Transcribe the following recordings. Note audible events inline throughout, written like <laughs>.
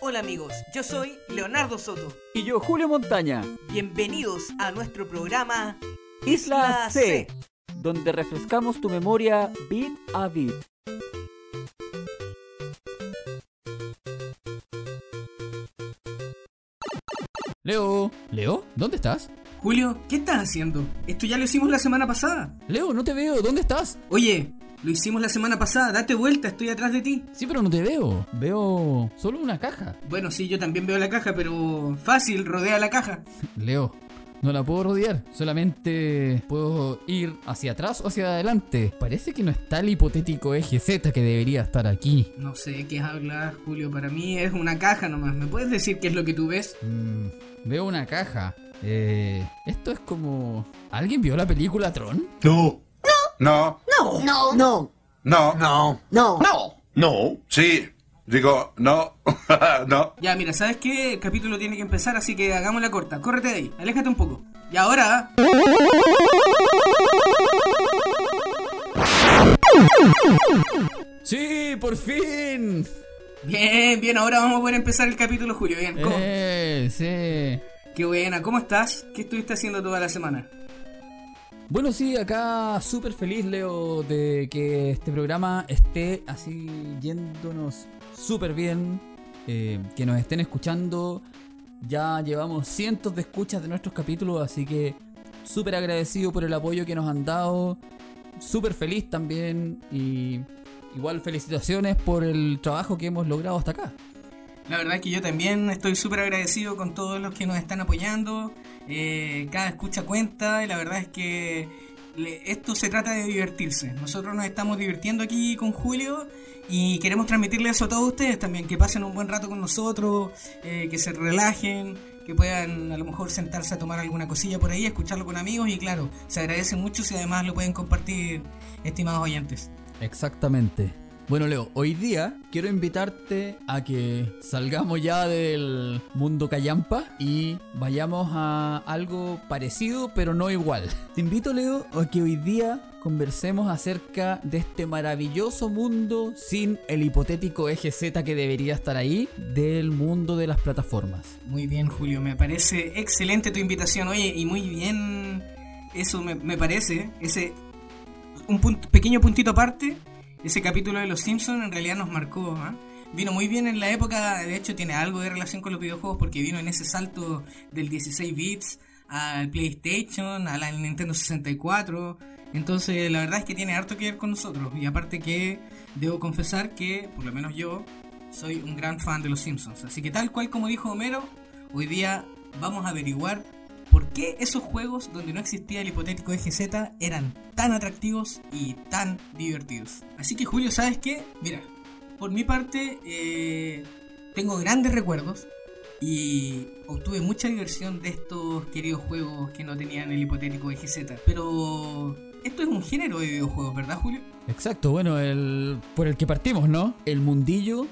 Hola amigos, yo soy Leonardo Soto. Y yo, Julio Montaña. Bienvenidos a nuestro programa Isla C, donde refrescamos tu memoria bit a bit. Leo, Leo, ¿dónde estás? Julio, ¿qué estás haciendo? Esto ya lo hicimos la semana pasada. Leo, no te veo, ¿dónde estás? Oye, lo hicimos la semana pasada, date vuelta, estoy atrás de ti. Sí, pero no te veo. Veo solo una caja. Bueno, sí, yo también veo la caja, pero fácil, rodea la caja. <laughs> Leo, no la puedo rodear, solamente puedo ir hacia atrás o hacia adelante. Parece que no está el hipotético eje Z que debería estar aquí. No sé qué hablas, Julio, para mí es una caja nomás. ¿Me puedes decir qué es lo que tú ves? Mm, veo una caja. Eh, esto es como... ¿Alguien vio la película Tron? No. No. No. No. No. No. No. No. No. No. Sí. Digo, no. <laughs> no. Ya, mira, ¿sabes qué? El capítulo tiene que empezar, así que hagámosla corta. Córrete de ahí, aléjate un poco. Y ahora... ¡Sí, por fin! Bien, bien, ahora vamos a poder empezar el capítulo, Julio. Bien, ¿cómo? Eh, sí. Qué buena, ¿cómo estás? ¿Qué estuviste haciendo toda la semana? Bueno, sí, acá súper feliz, Leo, de que este programa esté así yéndonos súper bien, eh, que nos estén escuchando. Ya llevamos cientos de escuchas de nuestros capítulos, así que súper agradecido por el apoyo que nos han dado. Súper feliz también y igual felicitaciones por el trabajo que hemos logrado hasta acá. La verdad es que yo también estoy súper agradecido con todos los que nos están apoyando. Eh, cada escucha cuenta y la verdad es que le- esto se trata de divertirse. Nosotros nos estamos divirtiendo aquí con Julio y queremos transmitirle eso a todos ustedes también, que pasen un buen rato con nosotros, eh, que se relajen, que puedan a lo mejor sentarse a tomar alguna cosilla por ahí, escucharlo con amigos y claro, se agradece mucho si además lo pueden compartir, estimados oyentes. Exactamente. Bueno, Leo, hoy día quiero invitarte a que salgamos ya del mundo callampa y vayamos a algo parecido pero no igual. Te invito, Leo, a que hoy día conversemos acerca de este maravilloso mundo sin el hipotético eje Z que debería estar ahí del mundo de las plataformas. Muy bien, Julio, me parece excelente tu invitación. Oye, y muy bien, eso me, me parece, ese un punto- pequeño puntito aparte, ese capítulo de Los Simpsons en realidad nos marcó. ¿ah? Vino muy bien en la época, de hecho tiene algo de relación con los videojuegos porque vino en ese salto del 16 bits al PlayStation, a la Nintendo 64. Entonces la verdad es que tiene harto que ver con nosotros. Y aparte que debo confesar que, por lo menos yo, soy un gran fan de los Simpsons. Así que tal cual como dijo Homero, hoy día vamos a averiguar por qué esos juegos donde no existía el hipotético eje Z eran tan atractivos y tan divertidos. Así que Julio, ¿sabes qué? Mira, por mi parte eh, tengo grandes recuerdos y obtuve mucha diversión de estos queridos juegos que no tenían el hipotético eje Z. Pero esto es un género de videojuegos, ¿verdad Julio? Exacto, bueno, el por el que partimos, ¿no? El mundillo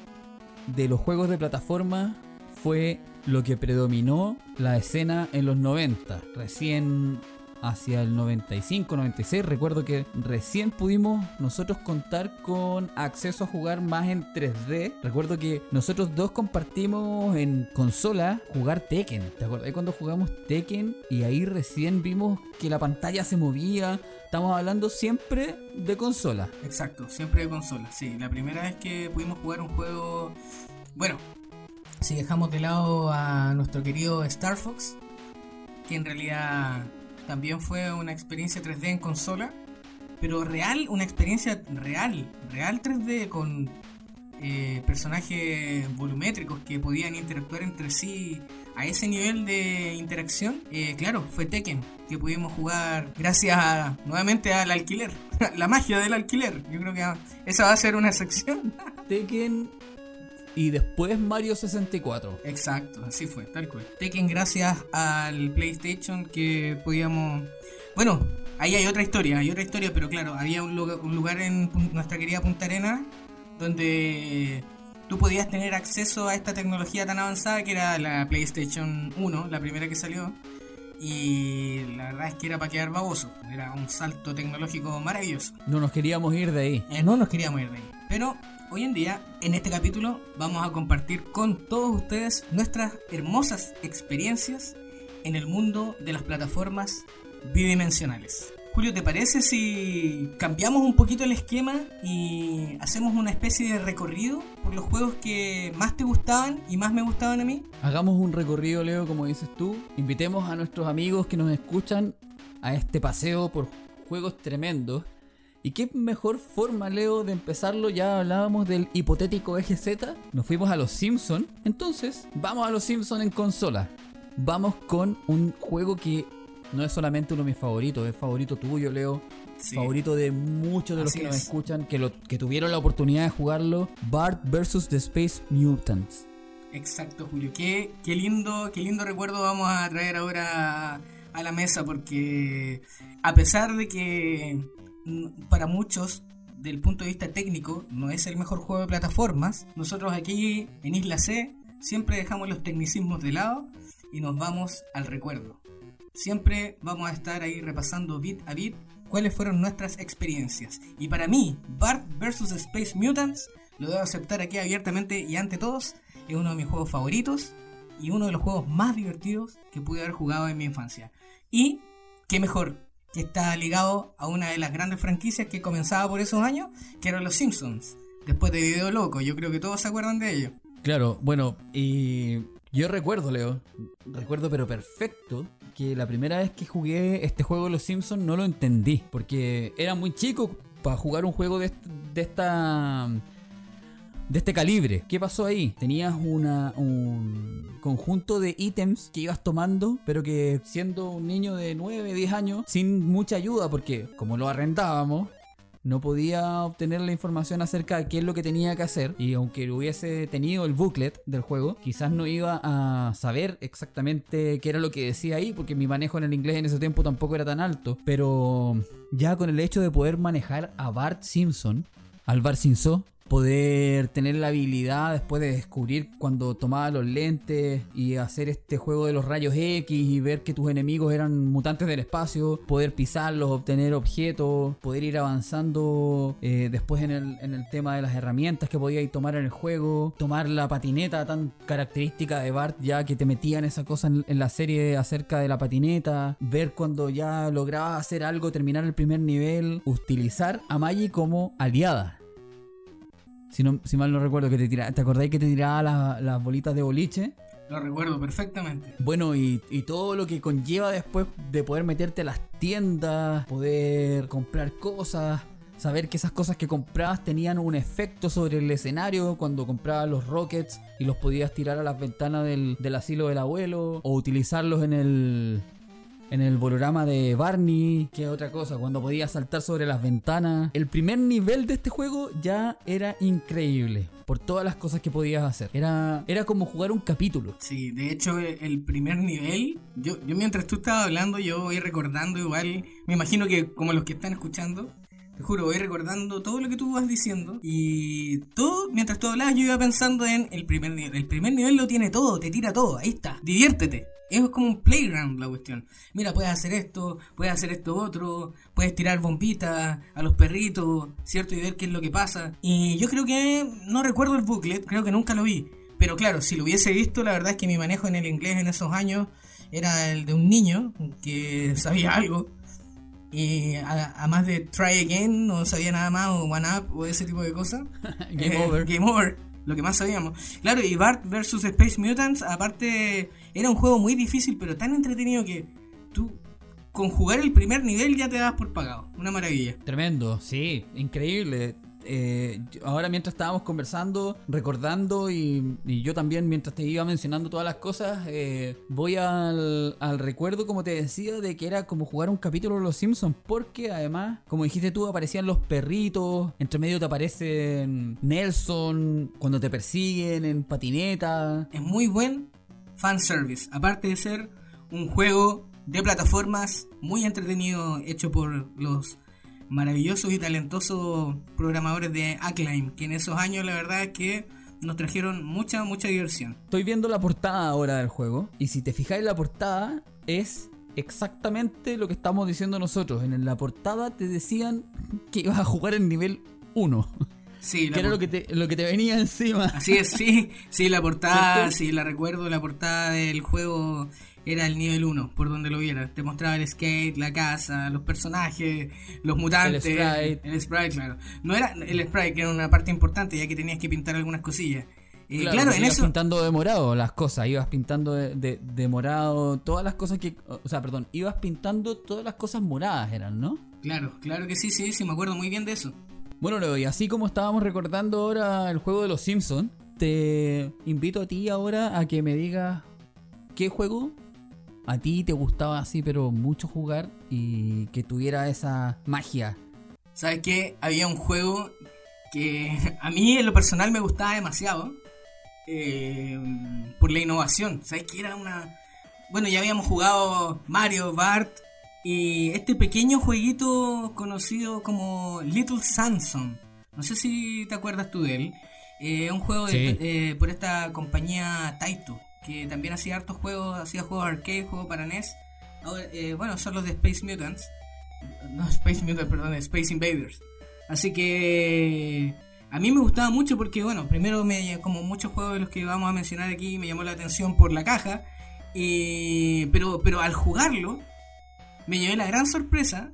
de los juegos de plataforma fue lo que predominó la escena en los 90. Recién hacia el 95, 96, recuerdo que recién pudimos nosotros contar con acceso a jugar más en 3D. Recuerdo que nosotros dos compartimos en consola jugar Tekken. ¿Te acuerdas cuando jugamos Tekken? Y ahí recién vimos que la pantalla se movía. Estamos hablando siempre de consola. Exacto, siempre de consola. Sí, la primera vez que pudimos jugar un juego. Bueno, si dejamos de lado a nuestro querido Star Fox, que en realidad también fue una experiencia 3D en consola, pero real, una experiencia real, real 3D con eh, personajes volumétricos que podían interactuar entre sí a ese nivel de interacción. Eh, claro, fue Tekken, que pudimos jugar gracias a, nuevamente al alquiler, <laughs> la magia del alquiler. Yo creo que esa va a ser una sección. Tekken y después Mario 64. Exacto, así fue, tal cual. Tekken gracias al PlayStation que podíamos... Bueno, ahí hay otra historia, hay otra historia, pero claro, había un lugar, un lugar en nuestra querida Punta Arena donde tú podías tener acceso a esta tecnología tan avanzada que era la PlayStation 1, la primera que salió. Y la verdad es que era para quedar baboso, era un salto tecnológico maravilloso. No nos queríamos ir de ahí. Eh, no nos queríamos ir de ahí. Pero hoy en día, en este capítulo, vamos a compartir con todos ustedes nuestras hermosas experiencias en el mundo de las plataformas bidimensionales. Julio, ¿te parece si cambiamos un poquito el esquema y hacemos una especie de recorrido por los juegos que más te gustaban y más me gustaban a mí? Hagamos un recorrido, Leo, como dices tú. Invitemos a nuestros amigos que nos escuchan a este paseo por juegos tremendos. ¿Y qué mejor forma, Leo, de empezarlo? Ya hablábamos del hipotético eje Z. Nos fuimos a los Simpsons. Entonces, vamos a los Simpsons en consola. Vamos con un juego que no es solamente uno de mis favoritos, es favorito tuyo, Leo. Sí. Favorito de muchos de los Así que nos es. escuchan, que, lo, que tuvieron la oportunidad de jugarlo. Bart vs. The Space Mutants. Exacto, Julio. Qué, qué lindo, qué lindo recuerdo vamos a traer ahora a, la mesa porque a pesar de que para muchos del punto de vista técnico no es el mejor juego de plataformas, nosotros aquí en Isla C siempre dejamos los tecnicismos de lado y nos vamos al recuerdo. Siempre vamos a estar ahí repasando bit a bit cuáles fueron nuestras experiencias. Y para mí, Bart vs. Space Mutants, lo debo aceptar aquí abiertamente y ante todos, es uno de mis juegos favoritos y uno de los juegos más divertidos que pude haber jugado en mi infancia. Y qué mejor que está ligado a una de las grandes franquicias que comenzaba por esos años, que eran los Simpsons. Después de Video Loco, yo creo que todos se acuerdan de ello. Claro, bueno, y yo recuerdo, Leo, recuerdo pero perfecto que la primera vez que jugué este juego de los Simpsons no lo entendí, porque era muy chico para jugar un juego de, de esta de este calibre. ¿Qué pasó ahí? Tenías un conjunto de ítems que ibas tomando, pero que siendo un niño de 9, 10 años, sin mucha ayuda, porque como lo arrendábamos, no podía obtener la información acerca de qué es lo que tenía que hacer. Y aunque hubiese tenido el booklet del juego, quizás no iba a saber exactamente qué era lo que decía ahí, porque mi manejo en el inglés en ese tiempo tampoco era tan alto. Pero ya con el hecho de poder manejar a Bart Simpson, al Bart Simpson, poder tener la habilidad después de descubrir cuando tomaba los lentes y hacer este juego de los rayos X y ver que tus enemigos eran mutantes del espacio, poder pisarlos, obtener objetos, poder ir avanzando eh, después en el, en el tema de las herramientas que podíais tomar en el juego, tomar la patineta tan característica de Bart ya que te metían esa cosa en, la serie acerca de la patineta, ver cuando ya lograbas hacer algo, terminar el primer nivel, utilizar a Maggie como aliada. Si, no, si mal no recuerdo, que te tiraba, ¿te acordáis que te tiraba la- las bolitas de boliche? Lo recuerdo perfectamente. Bueno, y, y todo lo que conlleva después de poder meterte a las tiendas, poder comprar cosas, saber que esas cosas que comprabas tenían un efecto sobre el escenario cuando comprabas los rockets y los podías tirar a las ventanas del, del asilo del abuelo o utilizarlos en el... En el bolorama de Barney, que otra cosa, cuando podías saltar sobre las ventanas. El primer nivel de este juego ya era increíble por todas las cosas que podías hacer. Era, era como jugar un capítulo. Sí, de hecho el primer nivel, yo, yo mientras tú estabas hablando, yo voy recordando igual, me imagino que como los que están escuchando, te juro, voy recordando todo lo que tú vas diciendo y todo, mientras tú hablabas yo iba pensando en el primer nivel. El primer nivel lo tiene todo, te tira todo, ahí está, diviértete. Es como un playground la cuestión. Mira, puedes hacer esto, puedes hacer esto otro, puedes tirar bombitas a los perritos, ¿cierto? Y ver qué es lo que pasa. Y yo creo que, no recuerdo el booklet, creo que nunca lo vi. Pero claro, si lo hubiese visto, la verdad es que mi manejo en el inglés en esos años era el de un niño que sabía algo. Y a, a más de try again, no sabía nada más, o one up, o ese tipo de cosas. <laughs> Game Eh, over. Game over, lo que más sabíamos. Claro, y Bart vs Space Mutants, aparte, era un juego muy difícil, pero tan entretenido que tú, con jugar el primer nivel, ya te das por pagado. Una maravilla. Tremendo, sí, increíble. Eh, ahora mientras estábamos conversando, recordando y, y yo también mientras te iba mencionando todas las cosas, eh, voy al, al recuerdo, como te decía, de que era como jugar un capítulo de Los Simpsons, porque además, como dijiste tú, aparecían los perritos, entre medio te aparecen Nelson, cuando te persiguen en patineta. Es muy buen fanservice, aparte de ser un juego de plataformas muy entretenido, hecho por los maravillosos y talentosos programadores de Acclaim, que en esos años la verdad es que nos trajeron mucha, mucha diversión. Estoy viendo la portada ahora del juego. Y si te fijáis, la portada es exactamente lo que estamos diciendo nosotros. En la portada te decían que ibas a jugar en nivel 1. Sí, Que era lo que, te, lo que te venía encima. Así es, sí, sí, la portada, ¿Cierto? sí, la recuerdo, la portada del juego era el nivel 1, por donde lo vieras. Te mostraba el skate, la casa, los personajes, los mutantes. El sprite. El sprite, claro. No era el sprite, que era una parte importante, ya que tenías que pintar algunas cosillas. Eh, claro, porque en ibas eso... pintando de morado las cosas, ibas pintando de, de- de morado todas las cosas que. O sea, perdón, ibas pintando todas las cosas moradas eran, ¿no? Claro, claro que sí, sí, sí, me acuerdo muy bien de eso. Bueno, Leo, y así como estábamos recordando ahora el juego de los Simpsons, te invito a ti ahora a que me digas qué juego a ti te gustaba así, pero mucho jugar y que tuviera esa magia. ¿Sabes qué? Había un juego que a mí en lo personal me gustaba demasiado. eh, por la innovación. ¿Sabes qué? Era una... Bueno, ya habíamos jugado Mario, Bart y este pequeño jueguito conocido como Little Samson. No sé si te acuerdas tú de él. Eh, un juego de- eh, por esta compañía Taito, que también hacía hartos juegos, hacía juegos arcade, juegos para NES. Eh, bueno, son los de Space Mutants. No, <laughs> Space Mutants, perdón, Space Invaders. Así que a mí me gustaba mucho porque, bueno, primero, me, como muchos juegos de los que vamos a mencionar aquí, me llamó la atención por la caja. eh, pero, pero al jugarlo, me llevé la gran sorpresa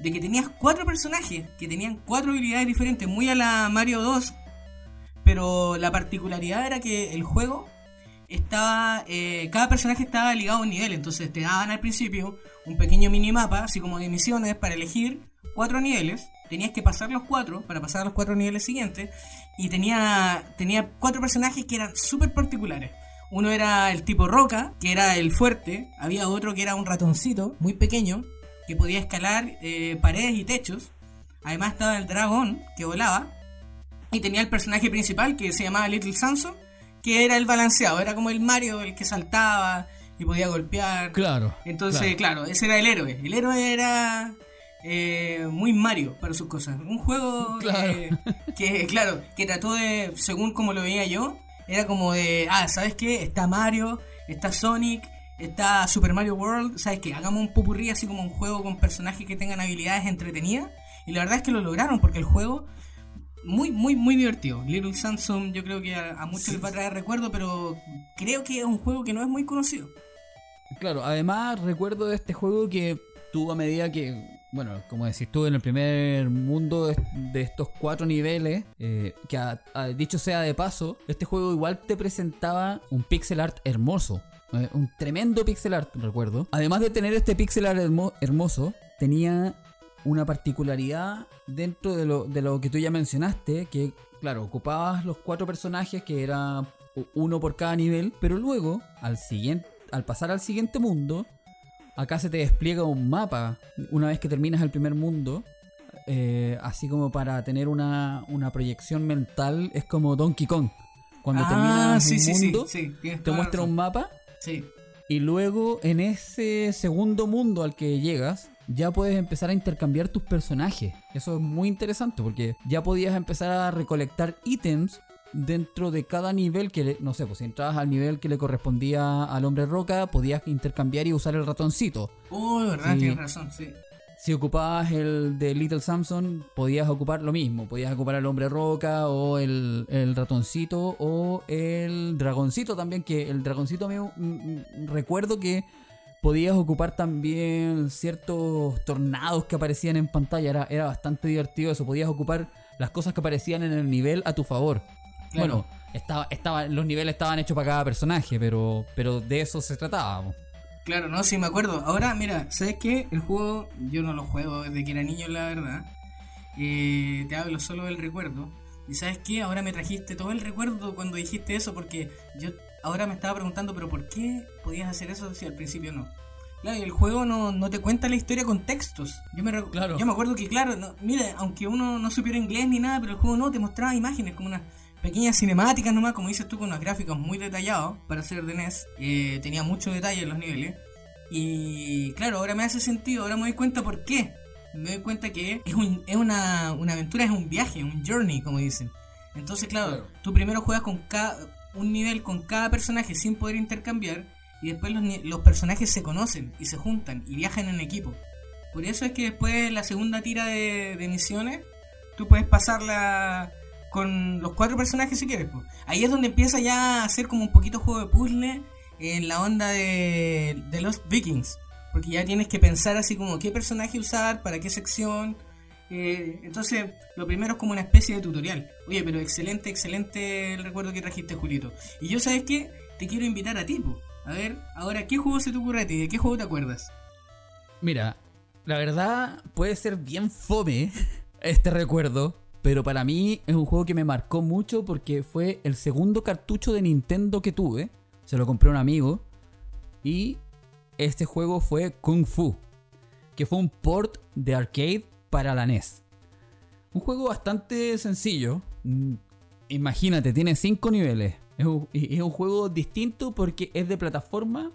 de que tenías cuatro personajes que tenían cuatro habilidades diferentes, muy a la Mario 2. Pero la particularidad era que el juego estaba. eh, cada personaje estaba ligado a un nivel. Entonces te daban al principio un pequeño minimapa, así como de misiones, para elegir cuatro niveles. Tenías que pasar los cuatro para pasar los cuatro niveles siguientes. Y tenía, tenía cuatro personajes que eran súper particulares. Uno era el tipo roca, que era el fuerte. Había otro que era un ratoncito, muy pequeño, que podía escalar eh, paredes y techos. Además estaba el dragón, que volaba. Y tenía el personaje principal, que se llamaba Little Samson, que era el balanceado. Era como el Mario, el que saltaba y podía golpear. Claro. Entonces, claro. ese era el héroe. El héroe era eh, muy Mario para sus cosas. Un juego <laughs> Claro. eh, que, claro, que trató de, según como lo veía yo, era como de, ah, ¿sabes qué? Está Mario, está Sonic, está Super Mario World. ¿Sabes qué? Hagamos un popurrí así como un juego con personajes que tengan habilidades entretenidas. Y la verdad es que lo lograron porque el juego muy, muy, muy divertido. Little Samsung yo creo que a, a muchos les va a traer recuerdo, pero creo que es un juego que no es muy conocido. Claro, además recuerdo de este juego que tú a medida que, bueno, como decís tú, en el primer mundo de, de estos cuatro niveles, eh, que a- a- dicho sea de paso, este juego igual te presentaba un pixel art hermoso. eh, un tremendo pixel art, recuerdo. Además de tener este pixel art hermo- hermoso, tenía una particularidad dentro de lo, de lo que tú ya mencionaste, que claro, ocupabas los cuatro personajes, que era uno por cada nivel, pero luego, al siguiente, al pasar al siguiente mundo, acá se te despliega un mapa una vez que terminas el primer mundo. eh, así como para tener una, una proyección mental, es como Donkey Kong. Cuando Ah, terminas sí, un sí, sí, mundo, sí, te muestra un mapa Sí. y luego en ese segundo mundo al que llegas, ya puedes empezar a intercambiar tus personajes. Eso es muy interesante porque ya podías empezar a recolectar ítems dentro de cada nivel que, le- no sé, pues si entrabas al nivel que le correspondía al hombre roca, podías intercambiar y usar el ratoncito. Oh, de verdad, Sí. tienes razón, sí. Si ocupabas el de Little Samson, podías ocupar lo mismo. Podías ocupar el hombre roca o el, el ratoncito o el dragoncito también. Que el dragoncito me, mm, mm, recuerdo que podías ocupar también ciertos tornados que aparecían en pantalla. Era, era bastante divertido eso. Podías ocupar las cosas que aparecían en el nivel a tu favor. Claro. Bueno, estaba, estaba, los niveles estaban hechos para cada personaje, pero, pero de eso se trataba. Claro, no, sí me acuerdo. Ahora, mira, ¿sabes qué? El juego, yo no lo juego desde que era niño, la verdad. Eh, te hablo solo del recuerdo. Y ¿sabes qué? Ahora me trajiste todo el recuerdo cuando dijiste eso, porque yo ahora me estaba preguntando, pero ¿por qué podías hacer eso si al principio no? Claro, y el juego no, no te cuenta la historia con textos. Yo me, Claro. yo me acuerdo que, claro, no, mira, aunque uno no supiera inglés ni nada, pero el juego no, te mostraba imágenes como unas pequeñas cinemáticas nomás, como dices tú, con unos gráficos muy detallados para ser de NES. Eh, tenía mucho detalle en los niveles. Y claro, ahora me hace sentido, ahora me doy cuenta por qué. Me doy cuenta que es, un, es una, una aventura, es un viaje, un journey, como dicen. Entonces, claro, Claro. tú primero juegas con cada, un nivel con cada personaje sin poder intercambiar. Y después los, los personajes se conocen y se juntan y viajan en equipo. Por eso es que después la segunda tira de, misiones, tú puedes pasarla con los cuatro personajes si quieres. po. Ahí es donde empieza ya a ser como un poquito juego de puzzle en la onda de, de los Vikings. Porque ya tienes que pensar así como qué personaje usar, para qué sección. Eh, entonces, lo primero es como una especie de tutorial. Oye, pero excelente, excelente el recuerdo que trajiste, Julito. Y yo, ¿sabes qué? Te quiero invitar a ti. A ver, ahora, ¿qué juego se te ocurre a ti? ¿De qué juego te acuerdas? Mira, la verdad puede ser bien fome este recuerdo, pero para mí es un juego que me marcó mucho porque fue el segundo cartucho de Nintendo que tuve. Se lo compré a un amigo y este juego fue Kung Fu, que fue un port de arcade para la NES. Un juego bastante sencillo. Mm, Imagínate, tiene 5 niveles. Es un, juego distinto porque es de plataforma,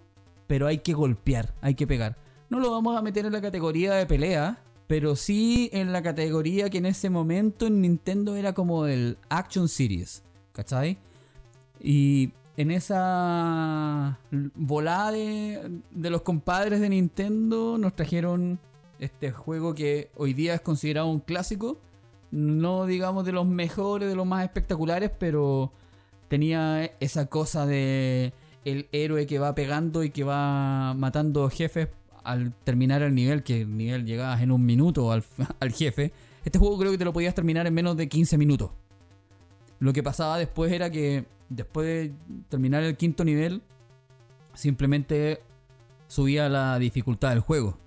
pero hay que golpear, hay que pegar. No lo vamos a meter en la categoría de pelea, pero sí en la categoría que en ese momento en Nintendo era como el Action Series, ¿cachai? Y en esa volada de los compadres de Nintendo nos trajeron este juego que hoy día es considerado un clásico. No digamos de los mejores, de los más espectaculares, pero tenía esa cosa de el héroe que va pegando y que va matando jefes al terminar el nivel, que el nivel llegabas en un minuto al, <laughs> al jefe. Este juego creo que te lo podías terminar en menos de 15 minutos. Lo que pasaba después era que después de terminar el quinto nivel, simplemente subía la dificultad del juego.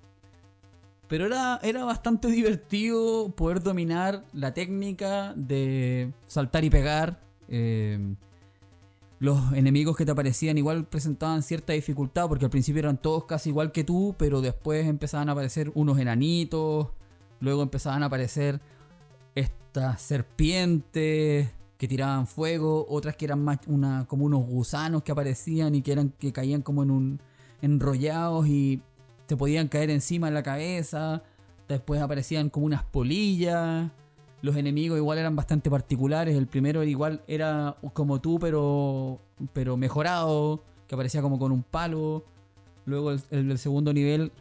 Pero era, era bastante divertido poder dominar la técnica de saltar y pegar. eh, los enemigos que te aparecían igual presentaban cierta dificultad porque al principio eran todos casi igual que tú, pero después empezaban a aparecer unos enanitos, luego empezaban a aparecer estas serpientes que tiraban fuego, otras que eran más una, como unos gusanos que aparecían y que eran que caían como en un enrollados y te podían caer encima en la cabeza. Después aparecían como unas polillas. Los enemigos igual eran bastante particulares. El primero igual era como tú, pero, pero mejorado, que aparecía como con un palo. Luego el, segundo nivel,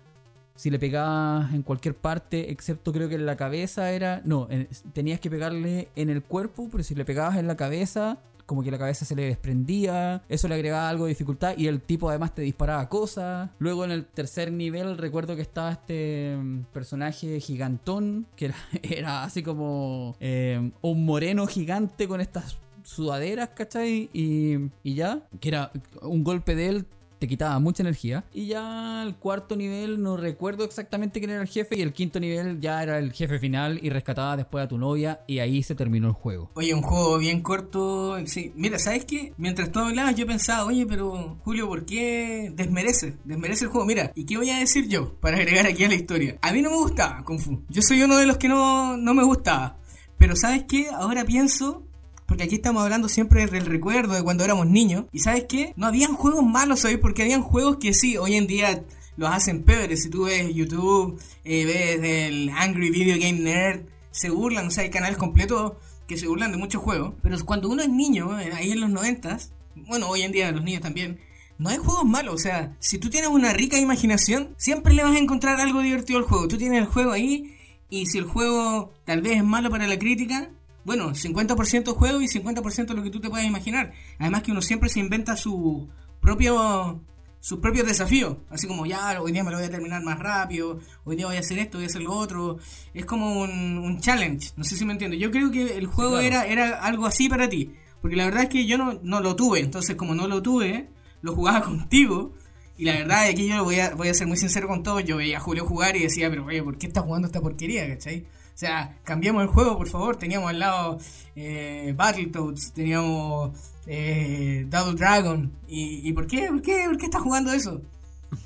si le pegabas en cualquier parte, excepto creo que en la cabeza era... No, en- tenías que pegarle en el cuerpo, pero si le pegabas en la cabeza, como que la cabeza se le desprendía, eso le agregaba algo de dificultad y el tipo además te disparaba cosas. Luego en el tercer nivel recuerdo que estaba este mm, personaje gigantón, que era, <laughs> así como eh, un moreno gigante con estas sudaderas, ¿cachai? Y, y ya, que era un golpe de él. Te quitaba mucha energía. Y ya el cuarto nivel, no recuerdo exactamente quién era el jefe. Y el quinto nivel ya era el jefe final. Y rescataba después a tu novia. Y ahí se terminó el juego. Oye, un juego bien corto. Sí, mira, ¿sabes qué? Mientras tú hablabas, yo pensaba, oye, pero Julio, ¿por qué desmerece? Desmerece el juego. Mira, ¿y qué voy a decir yo para agregar aquí a la historia? A mí no me gustaba Kung Fu. Yo soy uno de los que no, no me gustaba. Pero ¿sabes qué? Ahora pienso. Porque aquí estamos hablando siempre del recuerdo de cuando éramos niños. Y ¿sabes qué? No habían juegos malos, ¿sabes? Porque habían juegos que sí, hoy en día los hacen peores. Si tú ves YouTube, eh, ves el Angry Video Game Nerd, se burlan, o sea, hay canales completos que se burlan de muchos juegos. Pero cuando uno es niño, eh, ahí en los noventas, bueno, hoy en día los niños también, no hay juegos malos. O sea, si tú tienes una rica imaginación, siempre le vas a encontrar algo divertido al juego. Tú tienes el juego ahí y si el juego tal vez es malo para la crítica, bueno, 50% juego y 50% lo que tú te puedas imaginar. Además que uno siempre se inventa su propio sus propios desafíos, así como ya hoy día me lo voy a terminar más rápido, hoy día voy a hacer esto, voy a hacer lo otro, es como un, un challenge, no sé si me entiendes, yo creo que el juego claro. era, era algo así para ti, porque la verdad es que yo no, no lo tuve, entonces como no lo tuve, lo jugaba <laughs> contigo, y la verdad es que yo voy a, voy a ser muy sincero con todos, yo veía a Julio jugar y decía, pero oye, ¿por qué estás jugando esta porquería, cachai? O sea, cambiamos el juego, por favor. Teníamos al lado eh, Battletoads, teníamos eh, Double Dragon. ¿Y, por, qué, por, qué, por qué estás jugando eso?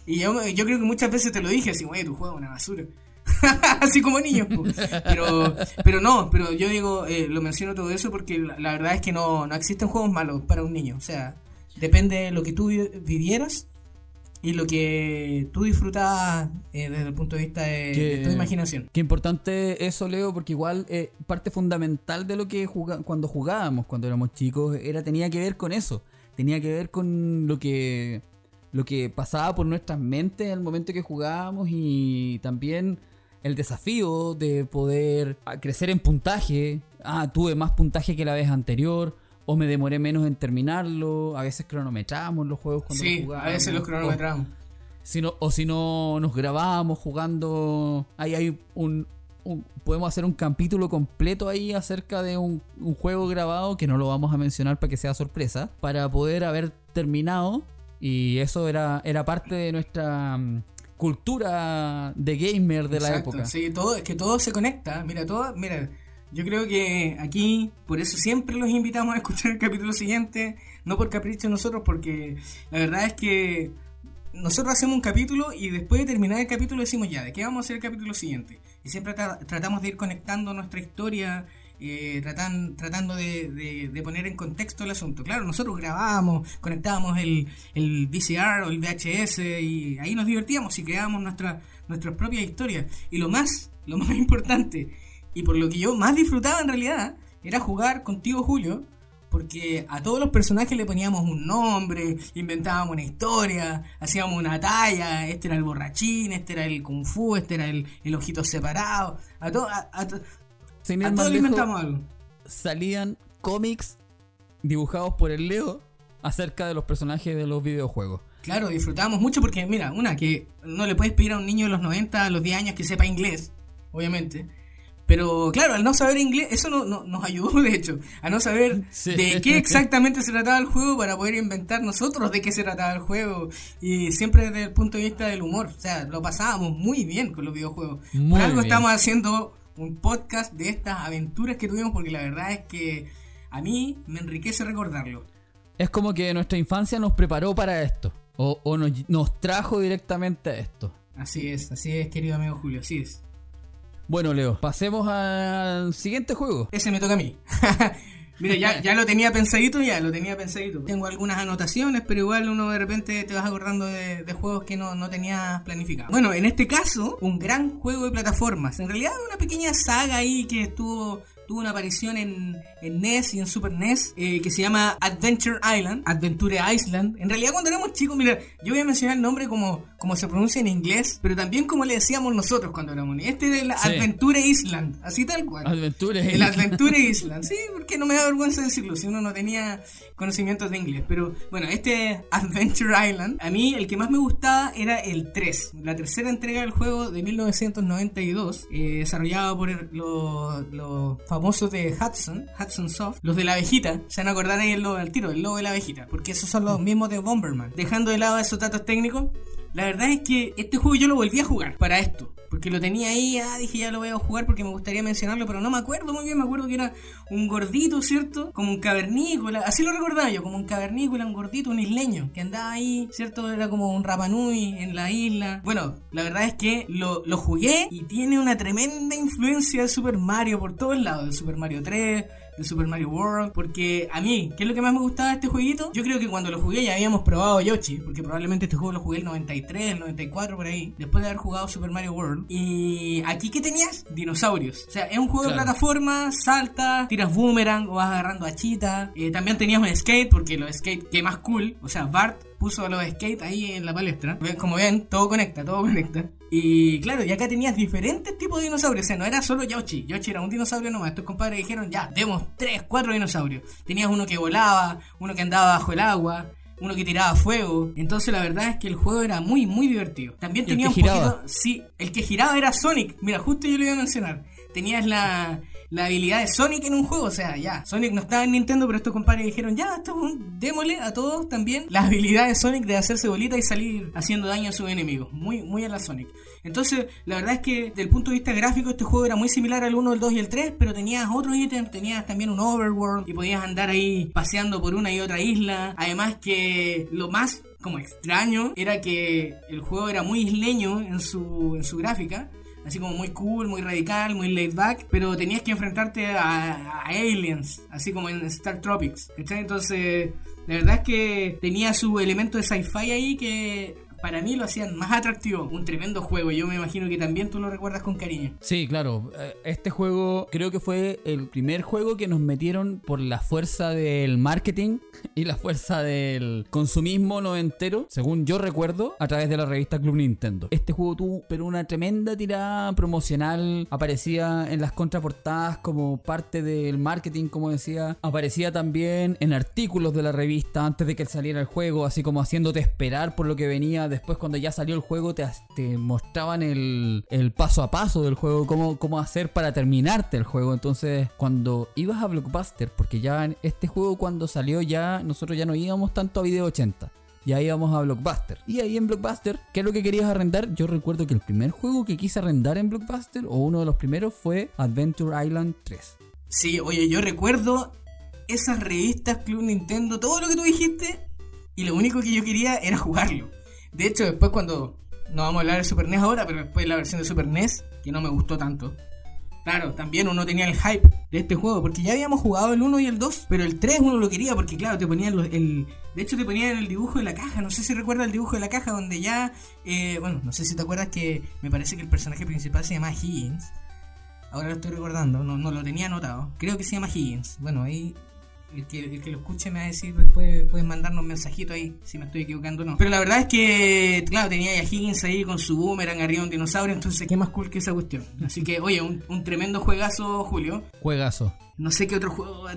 Y yo, yo creo que muchas veces te lo dije así, oye, tu juego es una basura. <laughs> así como niños. Pero, pero no, pero yo digo, eh, lo menciono todo eso porque la, la verdad es que no, no existen juegos malos para un niño. O sea, depende de lo que tú vi- vivieras y lo que tú disfrutabas eh, desde el punto de vista de, Que- de tu imaginación. Qué importante eso, Leo, porque igual eh, parte fundamental de lo que cuando jugábamos, cuando éramos chicos, era tenía que ver con eso. Tenía que ver con lo que lo que pasaba por nuestras mentes en el momento que jugábamos y también el desafío de poder ah, crecer en puntaje. Ah, tuve más puntaje que la vez anterior. O me demoré menos en terminarlo. A veces cronometramos los juegos cuando Sí, los jugamos. a veces los cronometramos. si no- o si no nos grabábamos jugando. Ahí hay un, un- Podemos hacer un capítulo completo ahí acerca de un, un juego grabado que no lo vamos a mencionar para que sea sorpresa. Para poder haber terminado. Y eso era, era parte de nuestra mm, cultura de gamer de la época. Sí, todo, es que todo se conecta. Mira, todo, mira, yo creo que aquí, por eso siempre los invitamos a escuchar el capítulo siguiente, no por capricho de nosotros, porque la verdad es que nosotros hacemos un capítulo y después de terminar el capítulo decimos ya, ¿de qué vamos a hacer el capítulo siguiente? Y siempre tra- tratamos de ir conectando nuestra historia, eh, tratan- tratando de, poner en contexto el asunto. Claro, nosotros grabábamos, conectábamos el, VCR o el VHS y ahí nos divertíamos y creábamos nuestra, nuestras propias historias. Y lo más, lo más <laughs> importante, y por lo que yo más disfrutaba en realidad, era jugar contigo, Julio, porque a todos los personajes le poníamos un nombre, inventábamos una historia, hacíamos una talla, este era el borrachín, este era el kung fu, este era el, el ojito separado, a, to- a, a to- a todos le inventamos algo. salían cómics dibujados por el Leo acerca de los personajes de los videojuegos. Claro, disfrutábamos mucho porque, mira, una, que no le puedes pedir a un niño de los 90, a los 10 años que sepa inglés, obviamente. Pero claro, al no saber inglés, eso no, no- nos ayudó, de hecho, a no saber <laughs> Sí. de qué exactamente se trataba el juego para poder inventar nosotros de qué se trataba el juego. Y siempre desde el punto de vista del humor. O sea, lo pasábamos muy bien con los videojuegos. Muy Por algo bien. estamos haciendo un podcast de estas aventuras que tuvimos porque la verdad es que a mí me enriquece recordarlo. Es como que nuestra infancia nos preparó para esto. O, o nos, nos trajo directamente a esto. Así es, así es, querido amigo Julio, así es. Bueno, Leo, pasemos al siguiente juego. Ese me toca a mí. <laughs> Mira, ya, ya lo tenía pensadito, ya lo tenía pensadito. Tengo algunas anotaciones, pero igual uno de repente te vas acordando de, de juegos que no, no tenías planificado. Bueno, en este caso, un gran juego de plataformas. En realidad, una pequeña saga ahí que estuvo tuvo una aparición en, en NES y en Super NES eh, que se llama Adventure Island, Adventure Island. En realidad, cuando éramos chicos, mira, yo voy a mencionar el nombre como, como se pronuncia en inglés, pero también como le decíamos nosotros cuando éramos niños. Este es el Sí. Adventure Island, así tal cual. Adventures. El Adventure <laughs> Island, sí, porque no me da vergüenza decirlo si uno no tenía conocimientos de inglés. Pero bueno, este Adventure Island, a mí el que más me gustaba era el 3, la tercera entrega del juego de 1992, eh, desarrollado por los los famosos de Hudson, Hudson Soft, los de la abejita, se van a acordar ahí el logo al tiro, el logo de la abejita, porque esos son los mismos de Bomberman. Dejando de lado esos datos técnicos, la verdad es que este juego yo lo volví a jugar para esto. Porque lo tenía ahí, ah, dije ya lo voy a jugar porque me gustaría mencionarlo, pero no me acuerdo muy bien, me acuerdo que era un gordito, ¿cierto? Como un cavernícola, así lo recordaba yo, como un cavernícola, un gordito, un isleño, que andaba ahí, ¿cierto? Era como un Rapanui en la isla. Bueno, la verdad es que lo, lo jugué y tiene una tremenda influencia de Super Mario por todos lados, de Super Mario 3, de Super Mario World, porque a mí, ¿qué es lo que más me gustaba de este jueguito? Yo creo que cuando lo jugué ya habíamos probado Yoshi, porque probablemente este juego lo jugué el 93, el 94 por ahí, después de haber jugado Super Mario World. Y aquí, ¿qué tenías? Dinosaurios. O sea, es un juego de plataforma, salta, tiras boomerang o vas agarrando a chita. Eh, también tenías un skate, porque los skate, que más cool, o sea, Bart puso los skate ahí en la palestra. Como ven, todo conecta, todo conecta. Y claro, y acá tenías diferentes tipos de dinosaurios. O sea, no era solo Yoshi. Yoshi era un dinosaurio nomás. Estos compadres dijeron, ya, demos 3, 4 dinosaurios. Tenías uno que volaba, uno que andaba bajo el agua. Uno que tiraba fuego. Entonces la verdad es que el juego era muy, muy divertido. También ¿Y el tenía que un giraba? poquito... Sí, el que giraba era Sonic. Mira, justo yo lo iba a mencionar. Tenías la, la habilidad de Sonic en un juego. O sea, ya. Sonic no estaba en Nintendo, pero estos compadres dijeron, ya, esto es un- démosle a todos también la habilidad de Sonic de hacerse bolita y salir haciendo daño a sus enemigos. Muy, muy a la Sonic. Entonces, la verdad es que desde el punto de vista gráfico, este juego era muy similar al 1, el 2 y el 3, pero tenías otros ítems, tenías también un overworld y podías andar ahí paseando por una y otra isla. Además que lo más como extraño era que el juego era muy isleño en su, en su gráfica. Así como muy cool, muy radical, muy laid back, pero tenías que enfrentarte a, aliens, así como en Star Tropics. ¿cachai? Entonces, la verdad es que tenía su elemento de sci-fi ahí que para mí lo hacían más atractivo. Un tremendo juego. Yo me imagino que también tú lo recuerdas con cariño. Sí, claro. Eh, Este juego creo que fue el primer juego que nos metieron por la fuerza del marketing <laughs> y la fuerza del consumismo noventero, según yo recuerdo, a través de la revista Club Nintendo. Este juego tuvo una tremenda tirada promocional, aparecía en las contraportadas como parte del marketing, como decía, aparecía también en artículos de la revista antes de que saliera el juego, así como haciéndote esperar por lo que venía. Después cuando ya salió el juego te, mostraban el, paso a paso del juego, cómo, hacer para terminarte el juego. Entonces cuando ibas a Blockbuster, porque ya en este juego cuando salió ya nosotros ya no íbamos tanto a Video 80. Ya íbamos a Blockbuster. Y ahí en Blockbuster, ¿qué es lo que querías arrendar? Yo recuerdo que el primer juego que quise arrendar en Blockbuster, o uno de los primeros, fue Adventure Island 3. Sí, oye, yo recuerdo esas revistas Club Nintendo, todo lo que tú dijiste, y lo único que yo quería era jugarlo. De hecho, después cuando... No vamos a hablar de Super NES ahora, pero después la versión de Super NES, que no me gustó tanto. Claro, también uno tenía el hype de este juego, porque ya habíamos jugado el 1 y el 2, pero el 3 uno lo quería, porque claro, te ponían el... De hecho te ponían el dibujo de la caja, no sé si recuerdas el dibujo de la caja, donde ya... eh, bueno, no sé si te acuerdas que me parece que el personaje principal se llama Higgins. Ahora lo estoy recordando, no lo tenía anotado. Creo que se llama Higgins. Bueno, ahí el que, el que lo escuche me va a decir después, pueden mandarnos un mensajito ahí si me estoy equivocando o no. Pero la verdad es que, claro, tenía a Higgins ahí con su boomerang arriba de un dinosaurio, entonces qué más cool que esa cuestión. Así que, oye, un, un tremendo juegazo, Julio. Juegazo. No sé qué otro juego.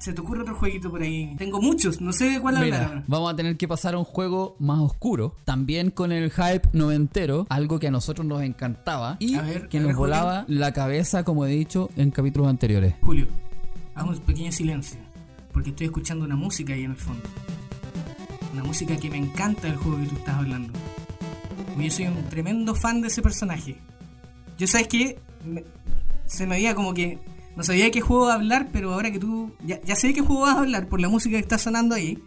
¿Se te ocurre otro jueguito por ahí? Tengo muchos, no sé de cuál hablar Mira, ahora. vamos a tener que pasar a un juego más oscuro, también con el hype noventero, algo que a nosotros nos encantaba y ver, que nos ver, Julio. volaba la cabeza, como he dicho en capítulos anteriores. Julio, hagamos un pequeño silencio, porque estoy escuchando una música ahí en el fondo. Una música que me encanta del juego que tú estás hablando. Yo soy un tremendo fan de ese personaje. Yo sabes que se me veía como que no sabía qué juego hablar, pero ahora que tú ya, ya sé qué juego vas a hablar por la música que está sonando ahí.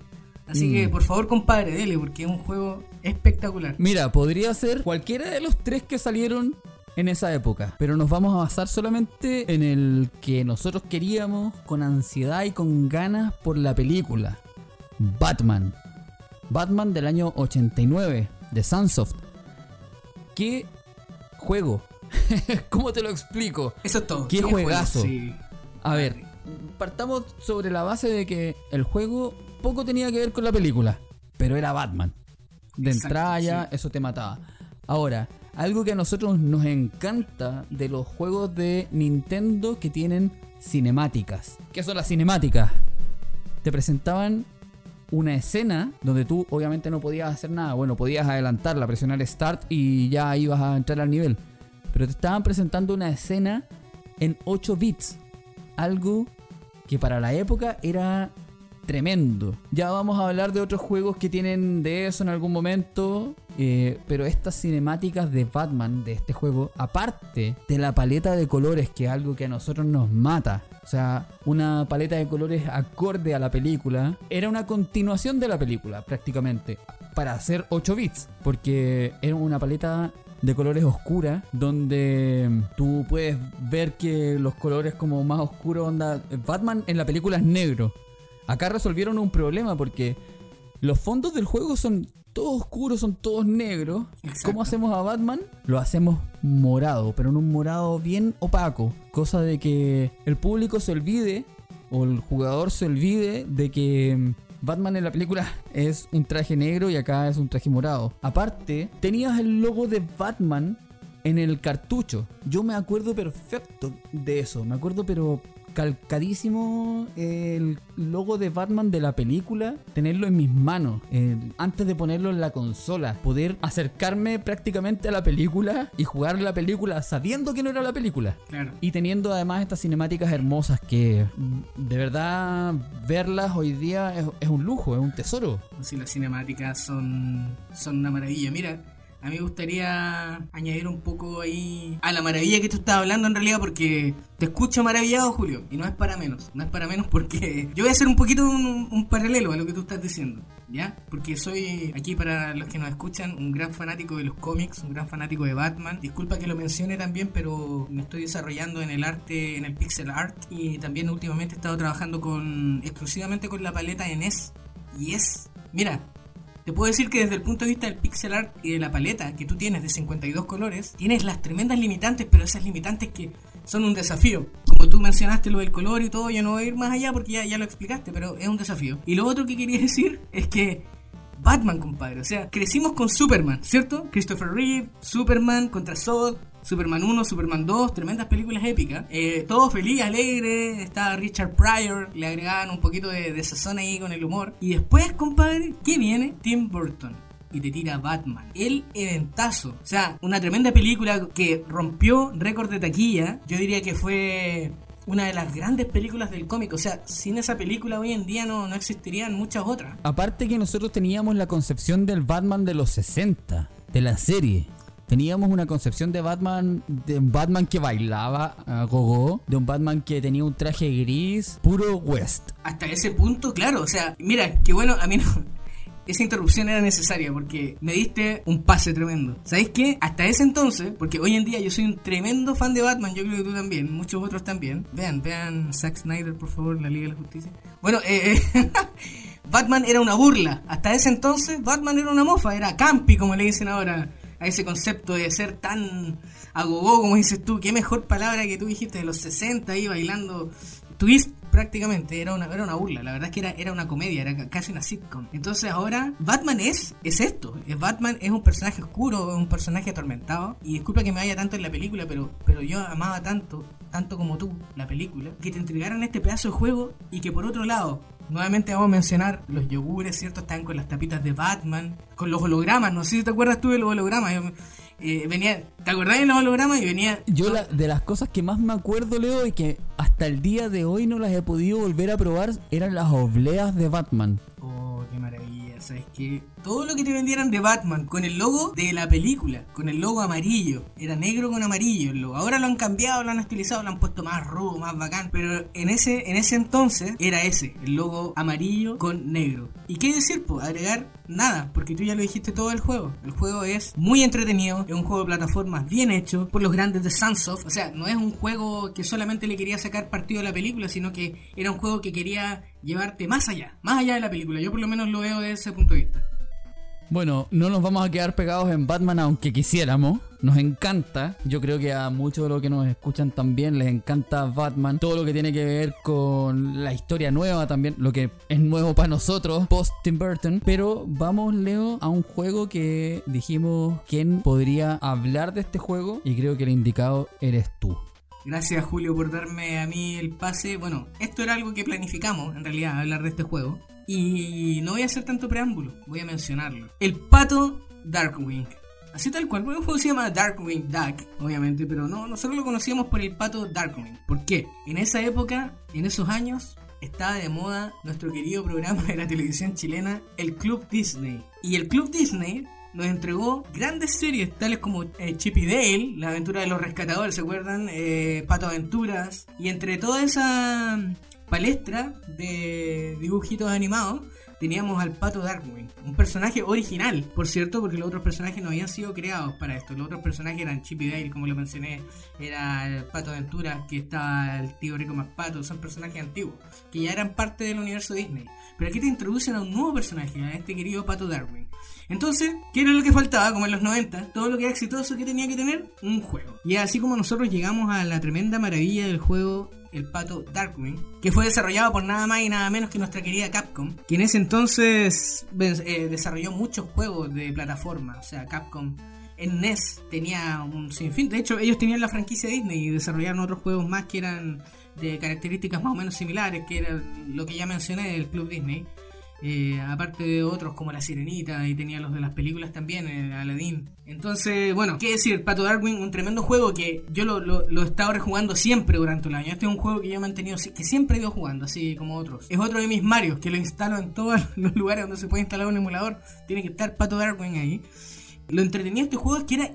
Así que por favor, compadre, dele, porque es un juego espectacular. Mira, podría ser cualquiera de los tres que salieron en esa época, pero nos vamos a basar solamente en el que nosotros queríamos con ansiedad y con ganas por la película. Batman. Batman del año 89 de Sunsoft. ¿Qué juego? <laughs> ¿Cómo te lo explico? Eso es todo. Qué juegazo. sí. A ver, partamos sobre la base de que el juego poco tenía que ver con la película, pero era Batman. De Exacto, entrada ya eso te mataba. Ahora, algo que a nosotros nos encanta de los juegos de Nintendo que tienen cinemáticas. ¿Qué son las cinemáticas? Te presentaban una escena donde tú obviamente no podías hacer nada. Bueno, podías adelantarla, presionar Start y ya ibas a entrar al nivel. Pero te estaban presentando una escena en 8 bits. Algo que para la época era tremendo. Ya vamos a hablar de otros juegos que tienen de eso en algún momento. Eh, pero estas cinemáticas de Batman de este juego, aparte de la paleta de colores, que es algo que a nosotros nos mata. O sea, una paleta de colores acorde a la película. Era una continuación de la película, prácticamente. Para hacer 8 bits. Porque era una paleta de colores oscura, donde tú puedes ver que los colores como más oscuros, onda... Batman en la película es negro. Acá resolvieron un problema porque los fondos del juego son todos oscuros, son todos negros. Exacto. ¿Cómo hacemos a Batman? Lo hacemos morado, pero en un morado bien opaco. Cosa de que el público se olvide, o el jugador se olvide, de que mm, Batman en la película <laughs> es un traje negro y acá es un traje morado. Aparte, tenías el logo de Batman en el cartucho. Yo me acuerdo perfecto de eso. Me acuerdo pero calcadísimo el logo de Batman de la película, tenerlo en mis manos, eh, antes de ponerlo en la consola, poder acercarme prácticamente a la película y jugar la película sabiendo que no era la película. Claro. Y teniendo además estas cinemáticas hermosas que mm, de verdad verlas hoy día es, es un lujo, es un tesoro. Sí, las cinemáticas son, son una maravilla. Mira, a mí me gustaría añadir un poco ahí a la maravilla que tú estás hablando en realidad porque te escucho maravillado, Julio, y no es para menos, no es para menos porque <laughs> yo voy a hacer un poquito un, paralelo a lo que tú estás diciendo, ¿ya? Porque soy aquí para los que nos escuchan un gran fanático de los cómics, un gran fanático de Batman. Disculpa que lo mencione también, pero me estoy desarrollando en el arte, en el pixel art y también últimamente he estado trabajando con exclusivamente con la paleta de NES y es, mira, te puedo decir que desde el punto de vista del pixel art y de la paleta que tú tienes de 52 colores, tienes las tremendas limitantes, pero esas limitantes que son un desafío. Como tú mencionaste lo del color y todo, yo no voy a ir más allá porque ya, ya lo explicaste, pero es un desafío. Y lo otro que quería <laughs> decir es que Batman, compadre. O sea, crecimos con Superman, ¿cierto? Christopher Reeve, Superman contra Zod, Superman 1, Superman 2, tremendas películas épicas. Eh, todo feliz, alegre. Estaba Richard Pryor, le agregaban un poquito de, de sazón ahí con el humor. Y después, compadre, ¿qué viene? Tim Burton y te tira Batman. El eventazo. O sea, una tremenda película que rompió récord de taquilla. Yo diría que fue una de las grandes películas del cómic. O sea, sin esa película hoy en día no, no existirían muchas otras. Aparte que nosotros teníamos la concepción del Batman de los 60, de la serie. Teníamos una concepción de Batman, de un Batman que bailaba a gogo, de un Batman que tenía un traje gris, puro West. Hasta ese punto, claro. O sea, mira, qué bueno, a mí no, <laughs> esa interrupción era necesaria porque me diste un pase tremendo. ¿Sabéis qué? Hasta ese entonces, porque hoy en día yo soy un tremendo fan de Batman, yo creo que tú también, muchos otros también. Vean, vean Zack Snyder, por favor, la Liga de la Justicia. Bueno, eh, eh <laughs> Batman era una burla. Hasta ese entonces, Batman era una mofa, era campi, como le dicen ahora a ese concepto de ser tan agogó, como dices tú. Qué mejor palabra que tú dijiste de los 60 ahí bailando twist prácticamente era una, era una burla, la verdad es que era, era una comedia, era casi una sitcom. Entonces ahora Batman es, es esto, es Batman es un personaje oscuro, un personaje atormentado. Y disculpa que me vaya tanto en la película, pero, pero yo amaba tanto, tanto como tú, la película, que te entregaran este pedazo de juego y que por otro lado Nuevamente vamos a mencionar los yogures, ¿cierto? Están con las tapitas de Batman, con los hologramas. No sé si te acuerdas tú de los hologramas. Eh, venía, ¿Te acordás de los hologramas? Y venía. Yo, la, de las cosas que más me acuerdo, Leo, y que hasta el día de hoy no las he podido volver a probar, eran las obleas de Batman. Oh, qué maravilla. ¿Sabes que Todo lo que te vendieran de Batman con el logo de la película, con el logo amarillo. Era negro con amarillo el logo. Ahora lo han cambiado, lo han estilizado, lo han puesto más rudo, más bacán. Pero en ese, en ese entonces era ese, el logo amarillo con negro. ¿Y qué decir? Pues agregar nada, porque tú ya lo dijiste todo el juego. El juego es muy entretenido, es un juego de plataformas bien hecho por los grandes de Sunsoft. O sea, no es un juego que solamente le quería sacar partido a la película, sino que era un juego que quería llevarte más allá, más allá de la película. Yo por lo menos lo veo desde ese punto de vista. Bueno, no nos vamos a quedar pegados en Batman aunque quisiéramos. Nos encanta. Yo creo que a muchos de los que nos escuchan también les encanta Batman. Todo lo que tiene que ver con la historia nueva también. Lo que es nuevo para nosotros, post Tim Burton. Pero vamos, Leo, a un juego que dijimos quién podría hablar de este juego. Y creo que el indicado eres tú. Gracias Julio por darme a mí el pase. Bueno, esto era algo que planificamos en realidad, hablar de este juego. Y no voy a hacer tanto preámbulo, voy a mencionarlo. El pato Darkwing. Así tal cual, el juego se llama Darkwing Duck, obviamente, pero no, nosotros lo conocíamos por el pato Darkwing. ¿Por qué? En esa época, en esos años, estaba de moda nuestro querido programa de la televisión chilena, el Club Disney. Y el Club Disney nos entregó grandes series tales como eh, Chip y Dale, La aventura de los rescatadores, ¿se acuerdan? Eh, Pato Aventuras. Y entre toda esa palestra de dibujitos animados teníamos al pato Darkwing, un personaje original, por cierto, porque los otros personajes no habían sido creados para esto. Los otros personajes eran Chip y Dale, como lo mencioné, era el pato Aventura, que estaba el tío Rico Pato, son personajes antiguos, que ya eran parte del universo Disney. Pero aquí te introducen a un nuevo personaje, a este querido pato Darwin. Entonces, ¿qué era lo que faltaba? Como en los 90, todo lo que era exitoso que tenía que tener, un juego. Y así como nosotros llegamos a la tremenda maravilla del juego el pato Darkwing, que fue desarrollado por nada más y nada menos que nuestra querida Capcom, que en ese entonces eh, desarrolló muchos juegos de plataforma, o sea, Capcom en NES tenía un sinfín, de hecho ellos tenían la franquicia Disney y desarrollaron otros juegos más que eran de características más o menos similares, que era lo que ya mencioné del Club Disney. Eh, aparte de otros como La Sirenita y tenía los de las películas también, el eh, Aladdin. Entonces, bueno, qué decir, Pato Darwin, un tremendo juego que yo lo, lo, he estado rejugando siempre durante el año. Este es un juego que yo he mantenido, que siempre he ido jugando, así como otros. Es otro de mis Marios, que lo instalo en todos <laughs> los lugares donde se puede instalar un emulador. Tiene que estar Pato Darwin ahí. Lo entretenido de este juego es que era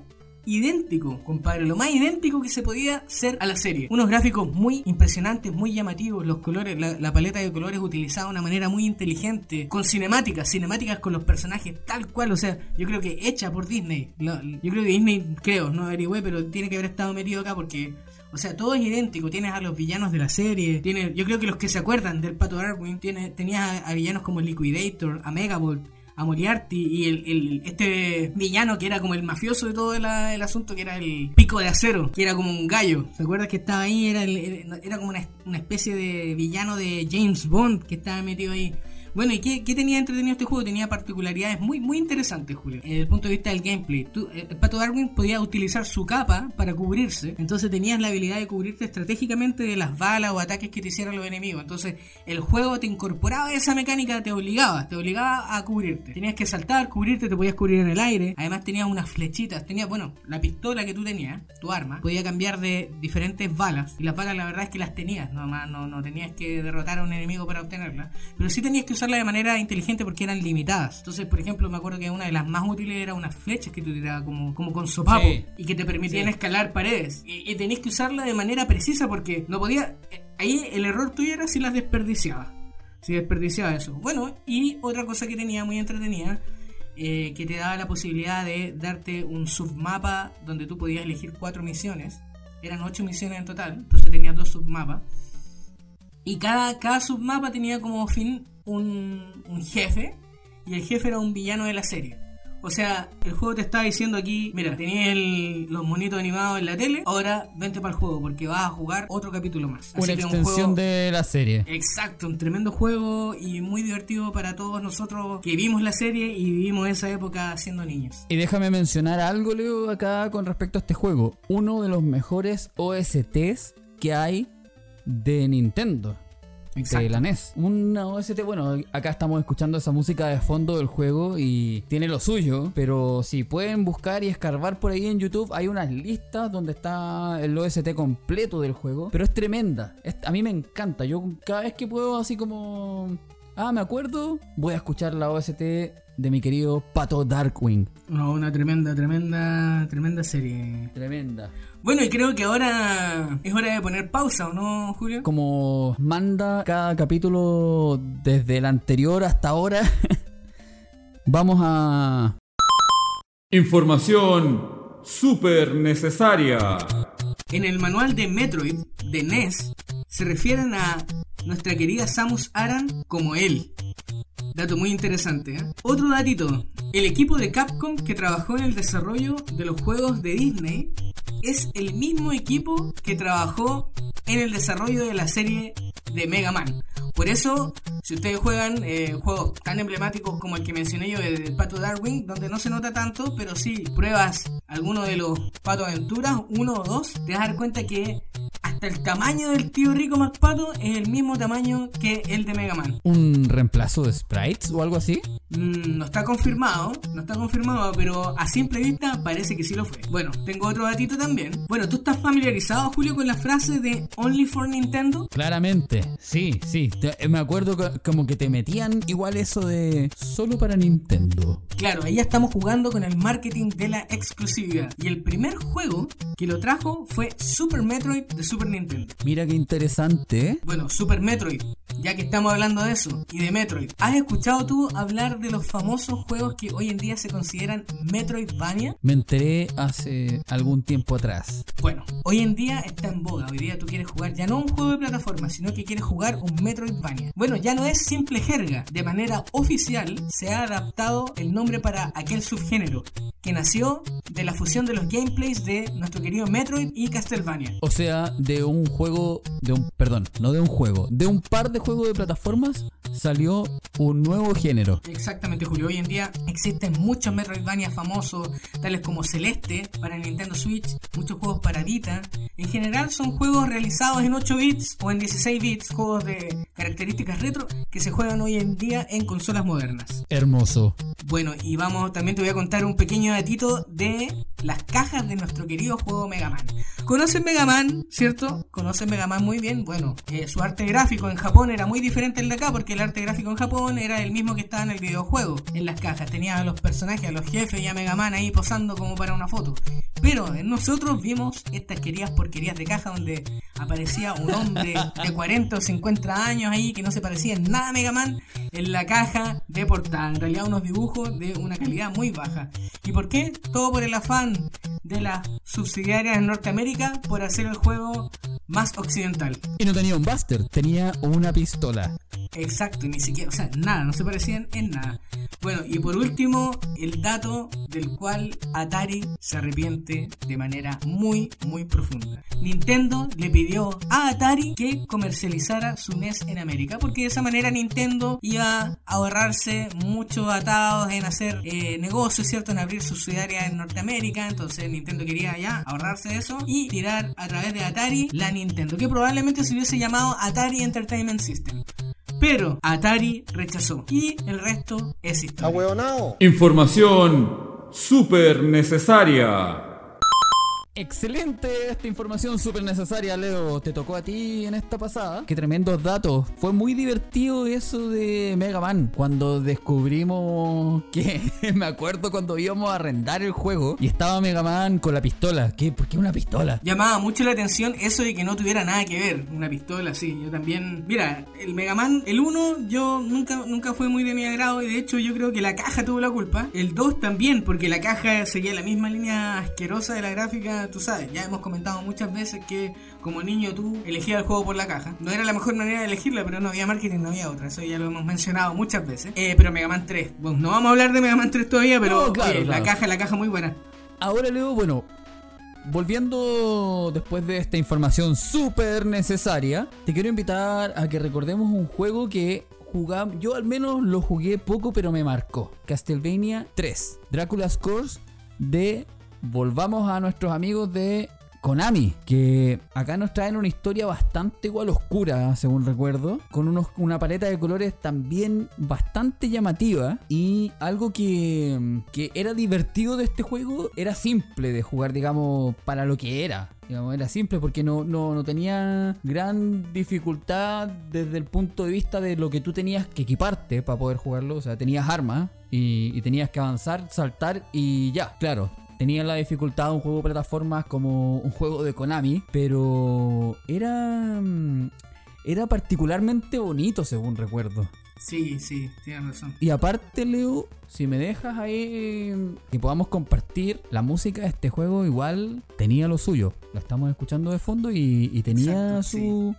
idéntico, compadre, lo más idéntico que se podía hacer a la serie. Unos gráficos muy impresionantes, muy llamativos, los colores, la, paleta de colores utilizada de una manera muy inteligente, con cinemáticas, cinemáticas con los personajes tal cual, o sea, yo creo que hecha por Disney. yo creo que Disney, creo, no averigüé, pero tiene que haber estado metido acá porque o sea, todo es idéntico. Tienes a los villanos de la serie. Tienes, yo creo que los que se acuerdan del Pato Darwin, tiene, tenías a, villanos como Liquidator, a Megabolt, a Moriarty y el, el- este villano que era como el mafioso de todo el asunto, que era el pico de acero, que era como un gallo. ¿Se acuerdas que estaba ahí? Era, era como una, una especie de villano de James Bond que estaba metido ahí. Bueno, ¿y qué, qué tenía entretenido este juego? Tenía particularidades muy, muy interesantes, Julio. Desde el punto de vista del gameplay. Eh, Pato Darwin podía utilizar su capa para cubrirse. Entonces tenías la habilidad de cubrirte estratégicamente de las balas o ataques que te hicieran los enemigos. Entonces el juego te incorporaba esa mecánica, te obligaba, te obligaba a cubrirte. Tenías que saltar, cubrirte, te podías cubrir en el aire. Además tenías unas flechitas. Tenías, bueno, la pistola que tú tenías, tu arma, podía cambiar de diferentes balas. Y las balas la verdad es que las tenías, no, no, no tenías que derrotar a un enemigo para obtenerlas. Pero sí tenías que usarla de manera inteligente porque eran limitadas. Entonces, por ejemplo, me acuerdo que una de las más útiles era unas flechas que tú tirabas como, como con sopapo Sí. y que te permitían Sí. escalar paredes. Y, y tenías que usarla de manera precisa porque no podía. eh, Ahí el error tuyo era si las desperdiciabas. Si desperdiciaba eso. Bueno, y otra cosa que tenía muy entretenida, eh, que te daba la posibilidad de darte un submapa donde tú podías elegir cuatro misiones. Eran ocho misiones en total, entonces tenías dos submapas. Y cada, cada submapa tenía como fin un, un jefe, y el jefe era un villano de la serie. O sea, el juego te está diciendo aquí, mira, tenías los monitos animados en la tele, ahora vente para el juego porque vas a jugar otro capítulo más. Una Así que un extensión juego- de la serie. Exacto, un tremendo juego y muy divertido para todos nosotros que vimos la serie y vivimos esa época siendo niños. Y déjame mencionar algo, Leo, acá con respecto a este juego. Uno de los mejores OSTs que hay de Nintendo. De la NES. Una OST, bueno, acá estamos escuchando esa música de fondo del juego y tiene lo suyo, pero si pueden buscar y escarbar por ahí en YouTube, hay unas listas donde está el OST completo del juego, pero es tremenda. Es- a mí me encanta. Yo cada vez que puedo así como... Ah, me acuerdo, voy a escuchar la OST de mi querido Pato Darkwing. No, una tremenda, tremenda, tremenda serie. Tremenda. Bueno, y creo que ahora es hora de poner pausa, ¿o no, Julio? Como manda cada capítulo desde el anterior hasta ahora, <laughs> vamos a... Información súper necesaria. En el manual de Metroid de NES se refieren a nuestra querida Samus Aran como él. Dato muy interesante. ¿eh? Otro datito. El equipo de Capcom que trabajó en el desarrollo de los juegos de Disney es el mismo equipo que trabajó en el desarrollo de la serie de Mega Man. Por eso, si ustedes juegan eh, juegos tan emblemáticos como el que mencioné yo de Pato Darwin, donde no se nota tanto, pero si pruebas alguno de los Pato Aventuras, uno o dos, te vas a dar cuenta que el tamaño del tío Rico McPato es el mismo tamaño que el de Mega Man. ¿Un reemplazo de sprites o algo así? Mm, no está confirmado, no está confirmado, pero a simple vista parece que sí lo fue. Bueno, tengo otro datito también. Bueno, ¿tú estás familiarizado, Julio, con la frase de Only for Nintendo? Claramente, sí, sí. Te- Me acuerdo co- como que te metían igual eso de solo para Nintendo. Claro, ahí ya estamos jugando con el marketing de la exclusividad. Y el primer juego que lo trajo fue Super Metroid de Super Nintendo. Mira qué interesante, ¿eh? Bueno, Super Metroid, ya que estamos hablando de eso y de Metroid. ¿Has escuchado tú hablar de los famosos juegos que hoy en día se consideran Metroidvania? Me enteré hace algún tiempo atrás. Bueno, hoy en día está en boga. Hoy día tú quieres jugar ya no un juego de plataforma, sino que quieres jugar un Metroidvania. Bueno, ya no es simple jerga. De manera oficial se ha adaptado el nombre para aquel subgénero que nació de la fusión de los gameplays de nuestro querido Metroid y Castlevania. O sea, de un juego, de un, perdón, no de un juego, de un par de juegos de plataformas salió un nuevo género. Exactamente, Julio. Hoy en día existen muchos Metroidvania famosos, tales como Celeste para Nintendo Switch, muchos juegos para Vita. En general son juegos realizados en 8 bits o en 16 bits, juegos de características retro que se juegan hoy en día en consolas modernas. Hermoso. Bueno, y vamos, también te voy a contar un pequeño datito de las cajas de nuestro querido juego Mega Man. ¿Conocen Mega Man, cierto? ¿Conocen Mega Man muy bien? Bueno, su arte gráfico en Japón era muy diferente al de acá, porque el arte gráfico en Japón era el mismo que estaba en el videojuego, en las cajas. Tenía a los personajes, a los jefes y a Mega Man ahí posando como para una foto. Pero en nosotros vimos estas queridas porquerías de caja donde aparecía un hombre de 40 o 50 años ahí que no se parecía en nada a Mega Man en la caja de portada. En realidad unos dibujos de una calidad muy baja. ¿Y por qué? Todo por el afán de las subsidiarias en Norteamérica por hacer el juego más occidental. Y no tenía un Buster, tenía una pistola. Exacto, y ni siquiera, o sea, nada, no se parecían en nada. Bueno, y por último, el dato del cual Atari se arrepiente de manera muy, muy profunda. Nintendo le pidió a Atari que comercializara su NES en América, porque de esa manera Nintendo iba a ahorrarse muchos atados en hacer eh, negocios, ¿cierto? En abrir subsidiarias en Norteamérica. Entonces Nintendo quería ya ahorrarse eso y tirar a través de Atari la Nintendo, que probablemente se hubiese llamado Atari Entertainment System. Pero Atari rechazó. Y el resto es historia. Información súper necesaria. Excelente esta información súper necesaria, Leo. Te tocó a ti en esta pasada. Qué tremendos datos. Fue muy divertido eso de Mega Man. Cuando descubrimos que <laughs> me acuerdo cuando íbamos a arrendar el juego y estaba Mega Man con la pistola. ¿Qué? ¿Por qué una pistola? Llamaba mucho la atención eso de que no tuviera nada que ver. Una pistola, sí. Yo también. Mira, el Mega Man, el 1, yo nunca, nunca fue muy de mi agrado. Y de hecho, yo creo que la caja tuvo la culpa. El 2 también, porque la caja seguía la misma línea asquerosa de la gráfica tú sabes, ya hemos comentado muchas veces que como niño tú elegías el juego por la caja. No era la mejor manera de elegirla, pero no había marketing, no había otra. Eso ya lo hemos mencionado muchas veces. Eh, pero Mega Man 3, bueno, no vamos a hablar de Mega Man 3 todavía, pero No, claro, oye, la caja, la caja muy buena. Ahora, Leo, bueno, volviendo después de esta información súper necesaria, te quiero invitar a que recordemos un juego que jugamos. Yo al menos lo jugué poco, pero me marcó. Castlevania 3, Drácula's Curse de. Volvamos a nuestros amigos de Konami, que acá nos traen una historia bastante igual oscura, según recuerdo, con unos, una paleta de colores también bastante llamativa y algo que, que era divertido de este juego era simple de jugar, digamos, para lo que era. Digamos, era simple porque no, no, no tenía gran dificultad desde el punto de vista de lo que tú tenías que equiparte para poder jugarlo. O sea, tenías armas y, y tenías que avanzar, saltar y ya. Claro, tenía la dificultad de un juego de plataformas como un juego de Konami, pero era mm, era particularmente bonito según recuerdo. Sí, sí, tienes razón. Y aparte, Leo, si me dejas ahí que podamos compartir la música de este juego, igual tenía lo suyo. La estamos escuchando de fondo y, y tenía Exacto, su...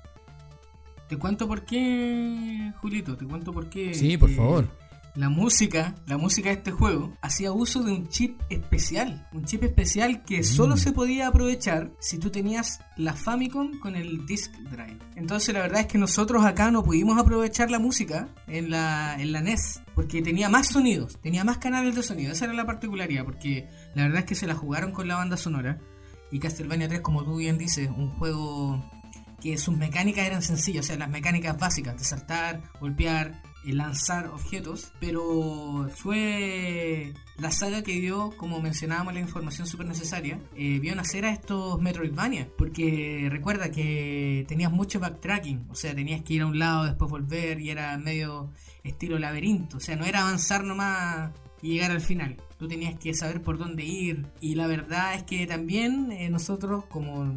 Te cuento por qué, Julito, te cuento por qué. Sí, por eh, favor. La música, la música de este juego, hacía uso de un chip especial. Un chip especial que solo se podía aprovechar si tú tenías la Famicom con el Disk Drive. Entonces la verdad es que nosotros acá no pudimos aprovechar la música en la, en la NES. Porque tenía más sonidos, tenía más canales de sonido. Esa era la particularidad. Porque la verdad es que se la jugaron con la banda sonora. Y Castlevania 3, como tú bien dices, un juego que sus mecánicas eran sencillas, o sea, las mecánicas básicas de saltar, golpear, lanzar objetos, pero fue la saga que dio, como mencionábamos, la información súper necesaria, eh, vio nacer a estos Metroidvania, porque recuerda que tenías mucho backtracking, o sea, tenías que ir a un lado, después volver, y era medio estilo laberinto, o sea, no era avanzar nomás y llegar al final. Tú tenías que saber por dónde ir. Y la verdad es que también eh, nosotros, como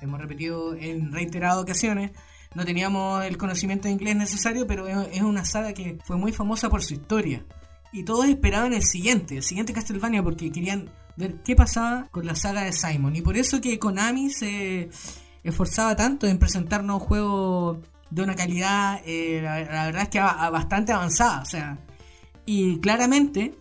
hemos repetido en reiteradas ocasiones, no teníamos el conocimiento de inglés necesario, pero es una saga que fue muy famosa por su historia. Y todos esperaban el siguiente, el siguiente Castlevania, porque querían ver qué pasaba con la saga de Simon. Y por eso que Konami se esforzaba tanto en presentarnos juegos de una calidad, eh, la, la verdad es que bastante avanzada. O sea, y claramente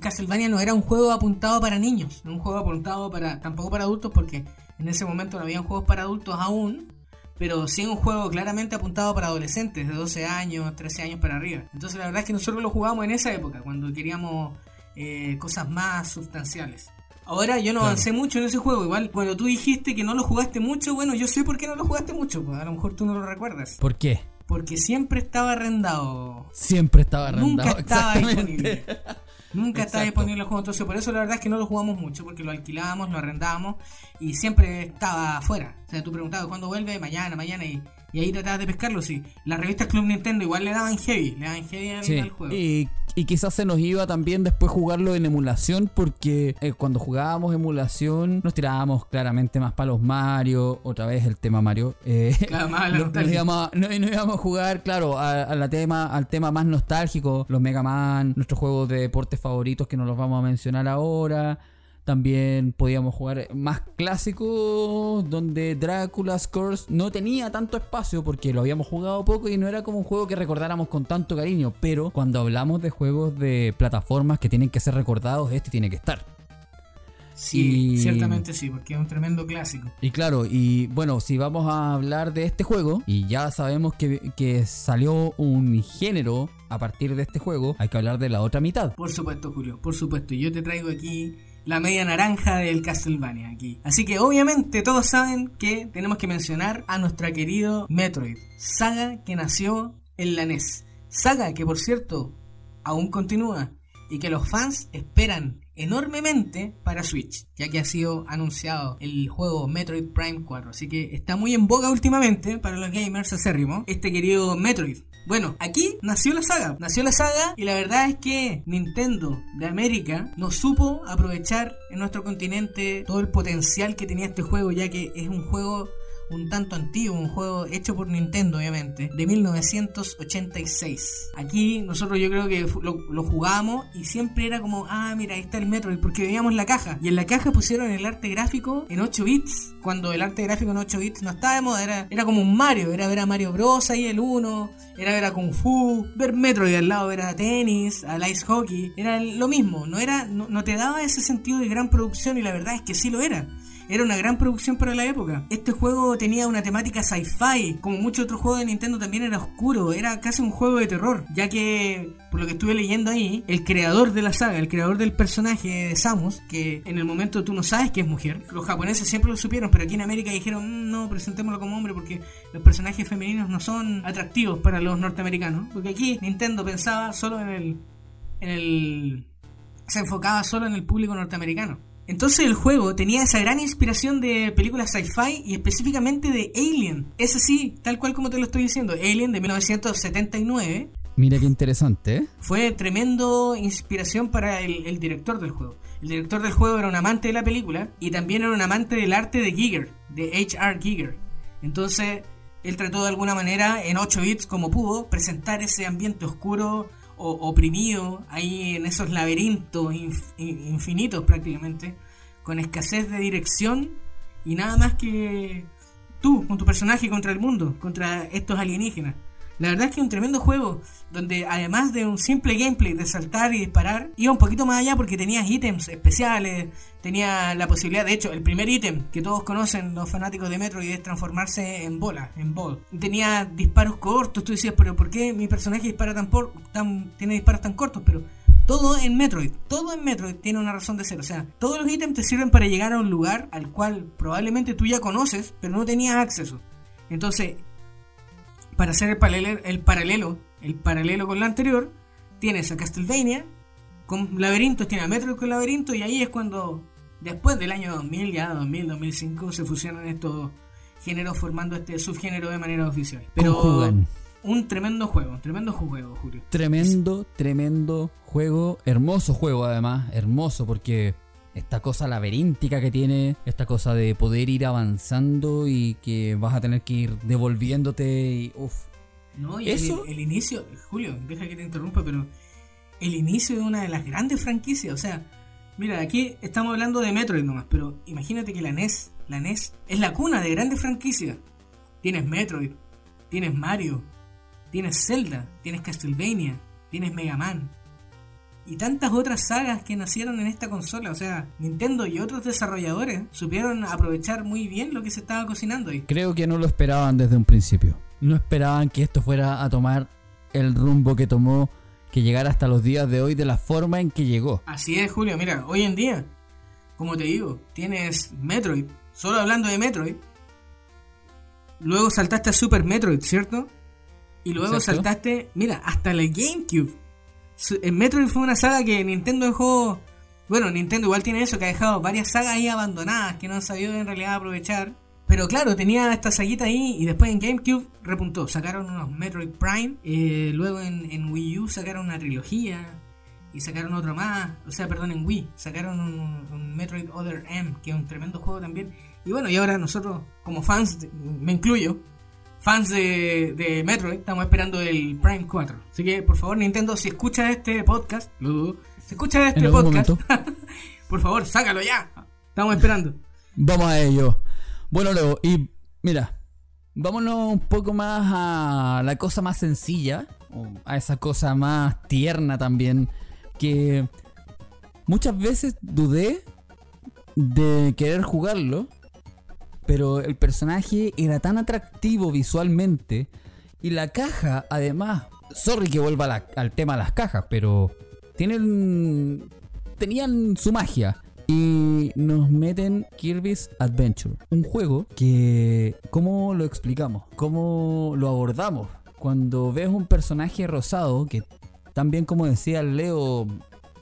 Castlevania no era un juego apuntado para niños, un juego apuntado para tampoco para adultos porque en ese momento no habían juegos para adultos aún, pero sí un juego claramente apuntado para adolescentes de 12 años, 13 años para arriba. Entonces la verdad es que nosotros lo jugábamos en esa época, cuando queríamos eh, cosas más sustanciales. Ahora yo no Claro. avancé mucho en ese juego, igual cuando tú dijiste que no lo jugaste mucho, bueno, yo sé por qué no lo jugaste mucho, pues a lo mejor tú no lo recuerdas. ¿Por qué? Porque siempre estaba arrendado. Siempre estaba arrendado. Nunca estaba <laughs> disponible. Nunca estaba Exacto. disponible el juego, entonces por eso la verdad es que no lo jugamos mucho, porque lo alquilábamos, lo arrendábamos y siempre estaba afuera. O sea, tú preguntabas cuándo vuelve, mañana, mañana, y, y ahí tratabas de pescarlo. Sí, las revistas Club Nintendo igual le daban heavy, le daban heavy al, Sí, al juego. y, y quizás se nos iba también después jugarlo en emulación porque eh, cuando jugábamos emulación nos tirábamos claramente más para los Mario, otra vez el tema Mario. eh, <laughs> Claro, más <laughs> nos, nos íbamos, a- no- nos íbamos a jugar, claro, a, a la tema, al tema más nostálgico, los Mega Man, nuestros juegos de deportes favoritos que no los vamos a mencionar ahora. También podíamos jugar más clásicos donde Drácula's Curse no tenía tanto espacio porque lo habíamos jugado poco y no era como un juego que recordáramos con tanto cariño. Pero cuando hablamos de juegos de plataformas que tienen que ser recordados, este tiene que estar. Sí, Y- ciertamente sí, porque es un tremendo clásico. Y claro, y bueno, si vamos a hablar de este juego, y ya sabemos que, que salió un género a partir de este juego, hay que hablar de la otra mitad. Por supuesto, Julio, por supuesto. Yo te traigo aquí la media naranja del Castlevania aquí. Así que obviamente todos saben que tenemos que mencionar a nuestra querido Metroid, saga que nació en la NES. Saga que por cierto aún continúa y que los fans esperan enormemente para Switch, ya que ha sido anunciado el juego Metroid Prime 4. Así que está muy en boga últimamente para los gamers acérrimos este querido Metroid. Bueno, aquí nació la saga, nació la saga y la verdad es que Nintendo de América no supo aprovechar en nuestro continente todo el potencial que tenía este juego, ya que es un juego un tanto antiguo, un juego hecho por Nintendo obviamente, de 1986. Aquí nosotros yo creo que lo, lo jugábamos y siempre era como, ah, mira, ahí está el Metroid, porque veíamos la caja. Y en la caja pusieron el arte gráfico en 8 bits, cuando el arte gráfico en 8 bits no estaba de moda, era, era como un Mario, era ver a Mario Bros. ahí el 1, era ver a Kung Fu, ver Metroid al lado, ver a tenis, al ice hockey, era lo mismo, no, era, no, no te daba ese sentido de gran producción y la verdad es que sí lo era. Era una gran producción para la época. Este juego tenía una temática sci-fi, como muchos otros juegos de Nintendo también era oscuro, era casi un juego de terror, ya que, por lo que estuve leyendo ahí, el creador de la saga, el creador del personaje de Samus, que en el momento tú no sabes que es mujer, los japoneses siempre lo supieron, pero aquí en América dijeron, "Mm, no, presentémoslo como hombre porque los personajes femeninos no son atractivos para los norteamericanos, porque aquí Nintendo pensaba solo en el... En el se enfocaba solo en el público norteamericano. Entonces el juego tenía esa gran inspiración de películas sci-fi y específicamente de Alien. Es así, tal cual como te lo estoy diciendo. Alien de 1979 Mira qué interesante, ¿eh? fue tremendo inspiración para el, el director del juego. El director del juego era un amante de la película y también era un amante del arte de Giger, de H.R. Giger. Entonces, él trató de alguna manera, en 8 bits como pudo, presentar ese ambiente oscuro o oprimido, ahí en esos laberintos inf- in- infinitos prácticamente, con escasez de dirección y nada más que tú, con tu personaje contra el mundo, contra estos alienígenas. La verdad es que es un tremendo juego, donde además de un simple gameplay de saltar y disparar, iba un poquito más allá porque tenías ítems especiales, tenía la posibilidad, de hecho, el primer ítem que todos conocen los fanáticos de Metroid es transformarse en bola, en ball. Tenía disparos cortos, tú decías, pero ¿por qué mi personaje dispara tan, por, tan tiene disparos tan cortos? Pero todo en Metroid, todo en Metroid tiene una razón de ser. O sea, todos los ítems te sirven para llegar a un lugar al cual probablemente tú ya conoces, pero no tenías acceso. Entonces, para hacer el paralelo, el paralelo, el paralelo con lo anterior, tienes a Castlevania con laberintos, tiene a Metroid con laberinto y ahí es cuando, después del año 2000, ya 2000, 2005, se fusionan estos géneros formando este subgénero de manera oficial. Pero Conjugan. un tremendo juego, un tremendo juego, Julio. Tremendo, tremendo juego. Hermoso juego, además. Hermoso porque esta cosa laberíntica que tiene, esta cosa de poder ir avanzando y que vas a tener que ir devolviéndote y uff. No, y Eso- el, el inicio, Julio, deja que te interrumpa, pero el inicio de una de las grandes franquicias, o sea, mira, aquí estamos hablando de Metroid nomás, pero imagínate que la NES, la NES es la cuna de grandes franquicias. Tienes Metroid, tienes Mario, tienes Zelda, tienes Castlevania, tienes Mega Man. Y tantas otras sagas que nacieron en esta consola, o sea, Nintendo y otros desarrolladores supieron aprovechar muy bien lo que se estaba cocinando ahí. Creo que no lo esperaban desde un principio. No esperaban que esto fuera a tomar el rumbo que tomó, que llegara hasta los días de hoy de la forma en que llegó. Así es, Julio. Mira, hoy en día, como te digo, tienes Metroid. Solo hablando de Metroid. Luego saltaste a Super Metroid, ¿cierto? Y luego saltaste, mira, hasta la GameCube. En Metroid fue una saga que Nintendo dejó. Bueno, Nintendo igual tiene eso, que ha dejado varias sagas ahí abandonadas que no han sabido en realidad aprovechar. Pero claro, tenía esta saguita ahí y después en GameCube repuntó. Sacaron unos Metroid Prime. eh, luego en, Wii U sacaron una trilogía. Y sacaron otro más. O sea, perdón, en Wii. Sacaron un, Metroid Other M, que es un tremendo juego también. Y bueno, y ahora nosotros, como fans, me incluyo, fans de, de Metroid, estamos esperando el Prime 4. Así que, por favor, Nintendo, si escuchas este podcast, lo dudo, si escuchas este podcast. <laughs> Por favor, sácalo ya. Estamos esperando. Vamos a ello. Bueno, luego, y mira, vámonos un poco más a la cosa más sencilla, a esa cosa más tierna también, que muchas veces dudé de querer jugarlo, pero el personaje era tan atractivo visualmente y la caja, además, sorry que vuelva al tema de las cajas, pero tienen tenían su magia. Y nos meten Kirby's Adventure. Un juego que... ¿Cómo lo explicamos? ¿Cómo lo abordamos? Cuando ves un personaje rosado, que también como decía Leo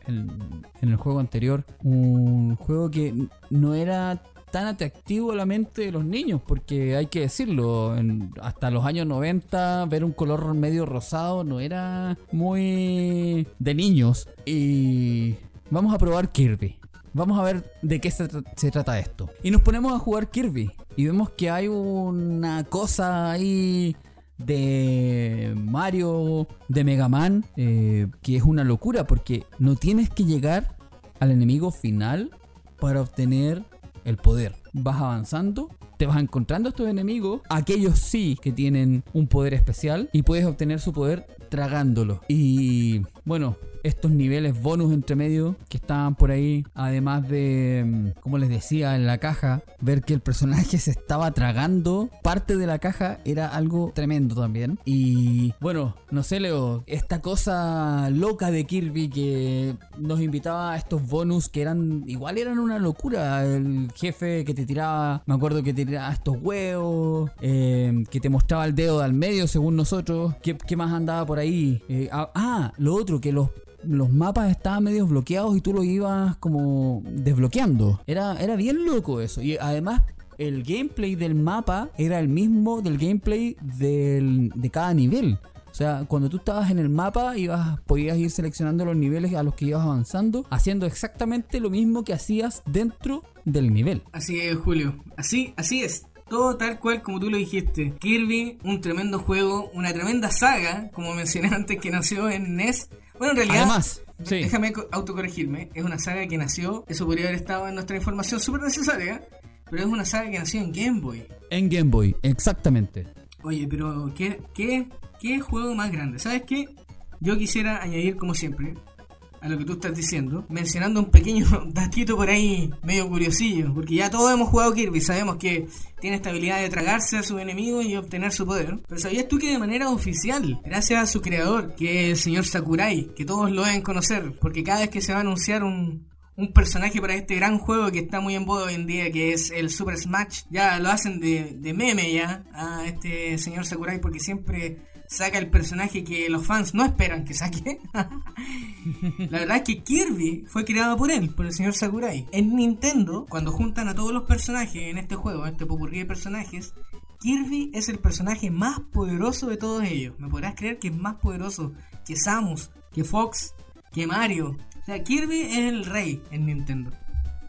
en, el juego anterior, un juego que no era tan atractivo a la mente de los niños, porque hay que decirlo, hasta los años 90 ver un color medio rosado no era muy de niños. Y vamos a probar Kirby. Vamos a ver de qué se trata esto. Y nos ponemos a jugar Kirby. Y vemos que hay una cosa ahí de Mario, de Mega Man, eh, que es una locura porque no tienes que llegar al enemigo final para obtener el poder. Vas avanzando, te vas encontrando estos enemigos, aquellos sí que tienen un poder especial y puedes obtener su poder tragándolo. Y bueno, estos niveles bonus entre medio que estaban por ahí, además de, mm, como les decía en la caja, ver que el personaje se estaba tragando parte de la caja era algo tremendo también. Y bueno, no sé, Leo, esta cosa loca de Kirby que nos invitaba a estos bonus que eran, igual eran una locura. El jefe que te tiraba, me acuerdo que te tiraba estos huevos, eh, que te mostraba el dedo al medio según nosotros. ¿Qué, qué más andaba por ahí? Eh, ah, ah, lo otro, que los los mapas estaban medio bloqueados y tú los ibas como desbloqueando. Era, era bien loco eso. Y además el gameplay del mapa era el mismo del gameplay del- de cada nivel. O sea, cuando tú estabas en el mapa, ibas, podías ir seleccionando los niveles a los que ibas avanzando, haciendo exactamente lo mismo que hacías dentro del nivel. Así es, Julio. Así, así es. Todo tal cual como tú lo dijiste. Kirby, un tremendo juego, una tremenda saga, como mencioné <laughs> antes, que nació en NES. Bueno, en realidad, Además, sí. déjame co- autocorregirme, es una saga que nació, eso podría haber estado en nuestra información súper necesaria, pero es una saga que nació en Game Boy. En Game Boy, exactamente. Oye, pero ¿qué, qué, qué juego más grande? ¿Sabes qué? Yo quisiera añadir, como siempre, a lo que tú estás diciendo, mencionando un pequeño <laughs> datito por ahí, medio curiosillo, porque ya todos hemos jugado Kirby, sabemos que tiene esta habilidad de tragarse a sus enemigos y obtener su poder. Pero ¿sabías tú que de manera oficial, gracias a su creador, que es el señor Sakurai, que todos lo deben conocer, porque cada vez que se va a anunciar un, un personaje para este gran juego que está muy en boda hoy en día, que es el Super Smash. Ya lo hacen de, de meme ya a este señor Sakurai porque siempre saca el personaje que los fans no esperan que saque. <laughs> La verdad es que Kirby fue creado por él, por el señor Sakurai. En Nintendo, cuando juntan a todos los personajes en este juego, este popurrí de personajes, Kirby es el personaje más poderoso de todos ellos. ¿Me podrás creer que es más poderoso que Samus, que Fox, que Mario? O sea, Kirby es el rey en Nintendo.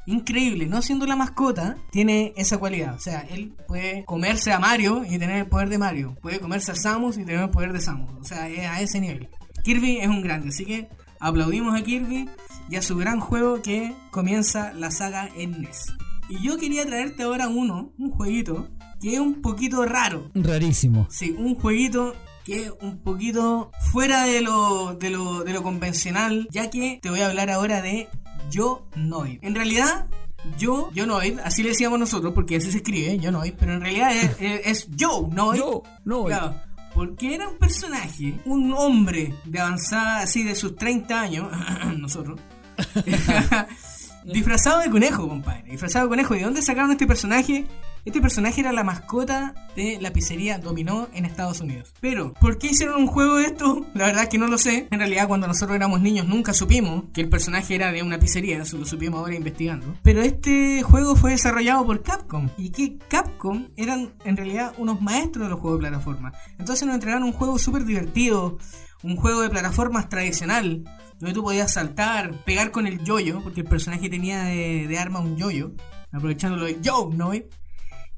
Increíble, no siendo la mascota, tiene esa cualidad. O sea, él puede comerse a Mario y tener el poder de Mario. Puede comerse a Samus y tener el poder de Samus. O sea, es a ese nivel. Kirby es un grande, así que aplaudimos a Kirby y a su gran juego que comienza la saga en NES. Y yo quería traerte ahora uno, un jueguito, que es un poquito raro. Rarísimo. Sí, un jueguito que es un poquito fuera de lo, de lo, de lo convencional, ya que te voy a hablar ahora de Yo Noid. En realidad, Yo, Yo Noid, así le decíamos nosotros, porque así se escribe, Yo Noid, pero en realidad es, <laughs> es, es Joe Noid. Yo, no. Claro, porque era un personaje, un hombre de avanzada, así de sus 30 años, <clears throat> nosotros, <laughs> <laughs> disfrazado de conejo, compadre. Disfrazado de conejo. ¿Y de dónde sacaron este personaje? Este personaje era la mascota de la pizzería Dominó en Estados Unidos. Pero, ¿por qué hicieron un juego de esto? La verdad es que no lo sé. En realidad, cuando nosotros éramos niños nunca supimos que el personaje era de una pizzería. Eso lo supimos ahora investigando. Pero este juego fue desarrollado por Capcom. Y que Capcom eran en realidad unos maestros de los juegos de plataforma. Entonces nos entregaron un juego súper divertido. Un juego de plataformas tradicional donde tú podías saltar, pegar con el yoyo, porque el personaje tenía de, arma un yoyo, aprovechándolo de yo, ¿no?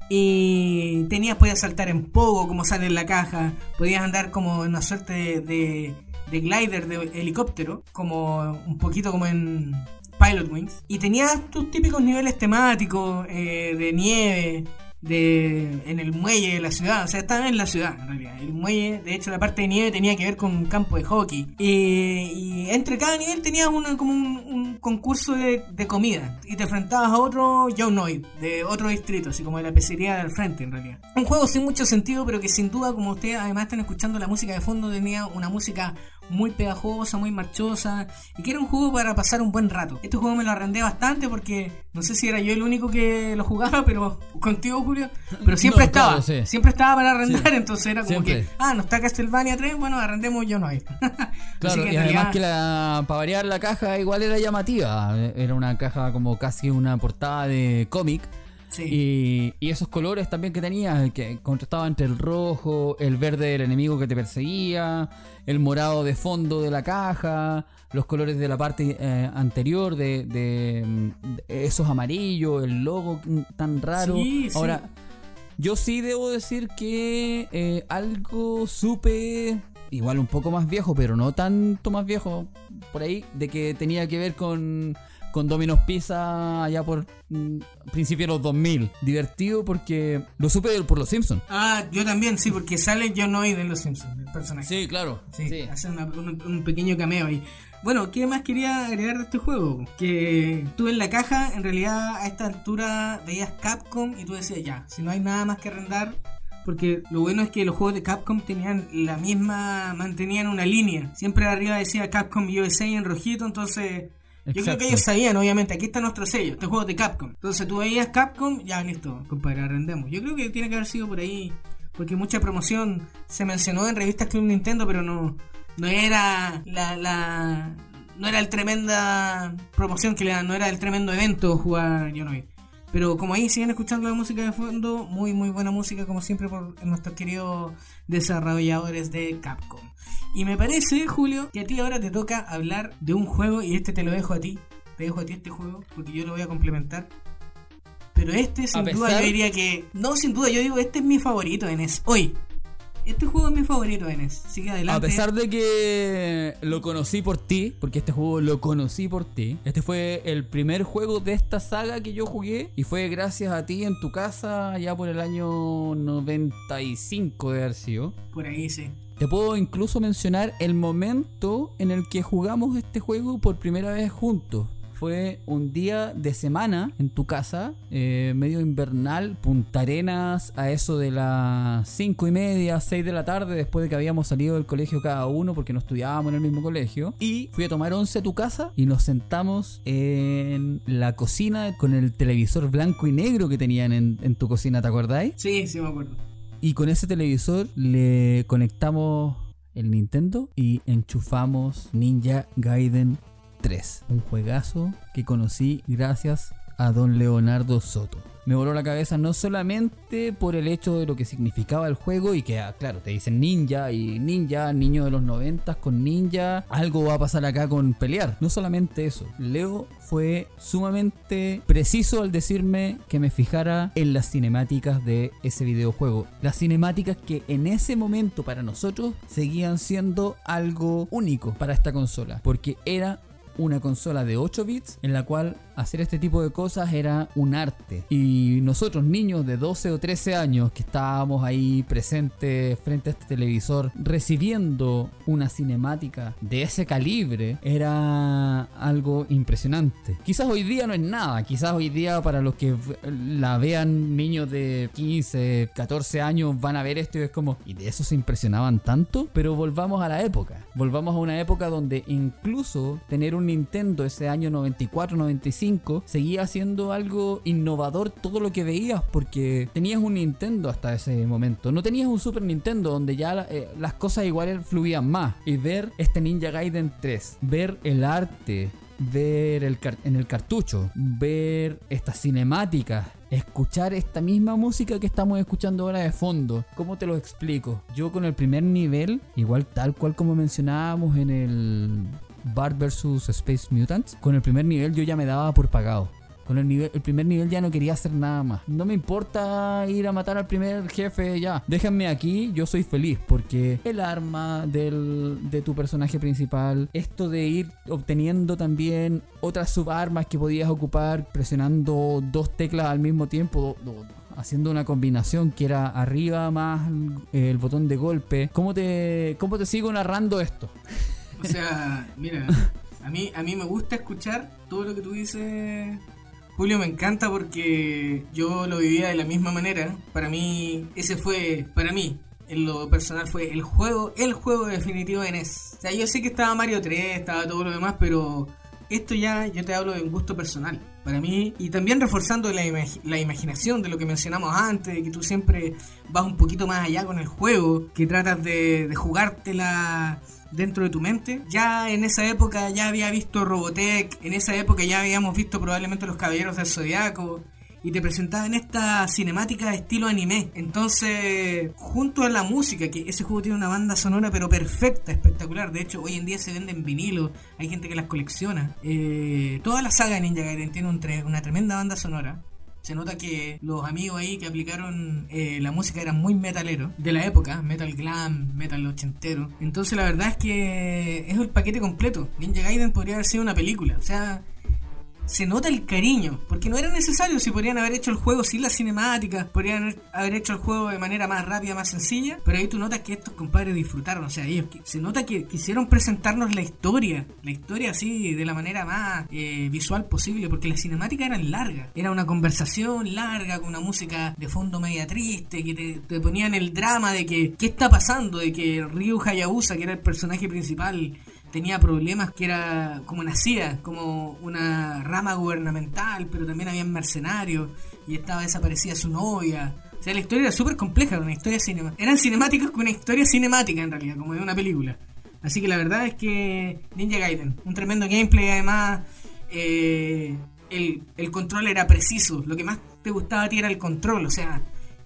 Y tenías, podías saltar en pogo, como sale en la caja, podías andar como en una suerte de, de, de glider de helicóptero, como un poquito como en, Pilot Wings. Y tenías tus típicos niveles temáticos eh, de nieve, de en el muelle de la ciudad, o sea, estaba en la ciudad en realidad. El muelle, de hecho, la parte de nieve tenía que ver con un campo de hockey. Y, y entre cada nivel tenías una, como un, concurso de, de comida y te enfrentabas a otro Noid de otro distrito, así como de la pizzería del frente en realidad. Un juego sin mucho sentido, pero que sin duda, como ustedes además están escuchando la música de fondo, tenía una música muy pegajosa, muy marchosa y que era un juego para pasar un buen rato. Este juego me lo arrendé bastante porque no sé si era yo el único que lo jugaba, pero <laughs> contigo Julio, pero siempre No, estaba, claro, sí. siempre estaba para arrendar, entonces era como Siempre. que, ah, no está Castlevania 3, bueno, arrendemos yo no hay. <laughs> Claro, y además que la, para variar la caja igual era llamativa. Era una caja como casi una portada de cómic. Sí. Y, y esos colores también que tenía, que contrastaba entre el rojo, el verde del enemigo que te perseguía, el morado de fondo de la caja, los colores de la parte eh, anterior de, de, de esos amarillos, el logo tan raro. Sí, sí. Ahora, yo sí debo decir que eh, algo supe, igual un poco más viejo, pero no tanto más viejo por ahí, de que tenía que ver con, con Domino's Pizza allá por mm, principio de los 2000. Divertido porque lo supe por los Simpsons. Ah, yo también, sí, porque sale John Noid en Los Simpsons, el personaje. Sí, claro. Sí, hace una- un, un pequeño cameo ahí. Bueno, ¿qué más quería agregar de este juego? Que tú en la caja, en realidad a esta altura veías Capcom y tú decías ya, si no hay nada más que arrendar, porque lo bueno es que los juegos de Capcom tenían la misma, mantenían una línea. Siempre arriba decía Capcom USA en rojito, entonces... Yo creo que ellos sabían, obviamente, aquí está nuestro sello, este juego de Capcom. Entonces tú veías Capcom, ya listo, compadre, arrendemos. Yo creo que tiene que haber sido por ahí, porque mucha promoción se mencionó en revistas Club Nintendo, pero no, no era la, la no era el tremenda promoción que le dan, no era el tremendo evento jugar Yonoid. Pero como ahí siguen escuchando la música de fondo, muy muy buena música como siempre por nuestros queridos desarrolladores de Capcom. Y me parece, Julio, que a ti ahora te toca hablar de un juego y este te lo dejo a ti. Te dejo a ti este juego porque yo lo voy a complementar. Pero este sin duda yo diría que... No, sin duda, yo digo, este es mi favorito de NES. Hoy. Este juego es mi favorito de NES. Así que adelante. A pesar de que lo conocí por ti, porque este juego lo conocí por ti, este fue el primer juego de esta saga que yo jugué y fue gracias a ti en tu casa ya por el año 95 de haber sido. Por ahí sí. Te puedo incluso mencionar el momento en el que jugamos este juego por primera vez juntos. Fue un día de semana en tu casa, eh, medio invernal, Punta Arenas, a eso de las 5 y media, 6 de la tarde, después de que habíamos salido del colegio cada uno, porque no estudiábamos en el mismo colegio. Y fui a tomar once a tu casa y nos sentamos en la cocina con el televisor blanco y negro que tenían en, en tu cocina, ¿te acordáis? Sí, sí me acuerdo. Y con ese televisor le conectamos el Nintendo y enchufamos Ninja Gaiden 3. Un juegazo que conocí gracias a don Leonardo Soto. Me voló la cabeza no solamente por el hecho de lo que significaba el juego y que, ah, claro, te dicen ninja y ninja, niño de los noventas con ninja, algo va a pasar acá con pelear. No solamente eso, Leo fue sumamente preciso al decirme que me fijara en las cinemáticas de ese videojuego. Las cinemáticas que en ese momento para nosotros seguían siendo algo único para esta consola, porque era una consola de 8 bits en la cual hacer este tipo de cosas era un arte. Y nosotros niños de 12 o 13 años que estábamos ahí presentes frente a este televisor recibiendo una cinemática de ese calibre era algo impresionante. Quizás hoy día no es nada, quizás hoy día para los que la vean niños de 15, 14 años van a ver esto y es como, ¿y de eso se impresionaban tanto? Pero volvamos a la época, volvamos a una época donde incluso tener un Nintendo ese año 94-95 seguía siendo algo innovador todo lo que veías porque tenías un Nintendo hasta ese momento, no tenías un Super Nintendo donde ya eh, las cosas igual fluían más y ver este Ninja Gaiden 3, ver el arte, ver el en el cartucho, ver estas cinemáticas, escuchar esta misma música que estamos escuchando ahora de fondo. ¿Cómo te lo explico? Yo con el primer nivel, igual tal cual como mencionábamos en el Bart vs Space Mutants, con el primer nivel yo ya me daba por pagado. Con el, nivel, el primer nivel ya no quería hacer nada más. No me importa ir a matar al primer jefe ya. Déjenme aquí, yo soy feliz porque el arma del, de tu personaje principal, esto de ir obteniendo también otras subarmas que podías ocupar presionando dos teclas al mismo tiempo, do- do- haciendo una combinación que era arriba más el botón de golpe. ¿Cómo te, cómo te sigo narrando esto? O sea, mira, a mí, a mí me gusta escuchar todo lo que tú dices. Julio me encanta porque yo lo vivía de la misma manera. Para mí, ese fue, para mí, en lo personal fue el juego, el juego definitivo de NES. O sea, yo sé que estaba Mario 3, estaba todo lo demás, pero esto ya yo te hablo de un gusto personal. Para mí, y también reforzando la, la imaginación de lo que mencionamos antes, de que tú siempre vas un poquito más allá con el juego, que tratas de, de jugártela dentro de tu mente. Ya en esa época ya había visto Robotech, en esa época ya habíamos visto probablemente Los Caballeros del Zodiaco. Y te presentaban esta cinemática de estilo anime. Entonces, junto a la música, que ese juego tiene una banda sonora pero perfecta, espectacular. De hecho, hoy en día se venden vinilo, hay gente que las colecciona. Eh, toda la saga de Ninja Gaiden tiene un tre- una tremenda banda sonora. Se nota que los amigos ahí que aplicaron eh, la música eran muy metaleros de la época, metal glam, metal ochentero. Entonces la verdad es que es el paquete completo. Ninja Gaiden podría haber sido una película. O sea, se nota el cariño, porque no era necesario si podrían haber hecho el juego sin las cinemáticas, podrían haber- hecho el juego de manera más rápida, más sencilla, pero ahí tú notas que estos compadres disfrutaron, o sea, ellos se nota que quisieron presentarnos la historia, la historia así de la manera más eh, visual posible, porque las cinemáticas eran largas, era una conversación larga con una música de fondo media triste, que te, te ponían el drama de que qué está pasando, de que Ryu Hayabusa, que era el personaje principal, tenía problemas que era como nacía, como una rama gubernamental, pero también habían mercenarios y estaba desaparecida su novia. O sea, la historia era súper compleja, una historia cinema. Eran cinemáticas con una historia cinemática en realidad, como de una película. Así que la verdad es que Ninja Gaiden, un tremendo gameplay además. eh, el, el control era preciso. Lo que más te gustaba a ti era el control. O sea,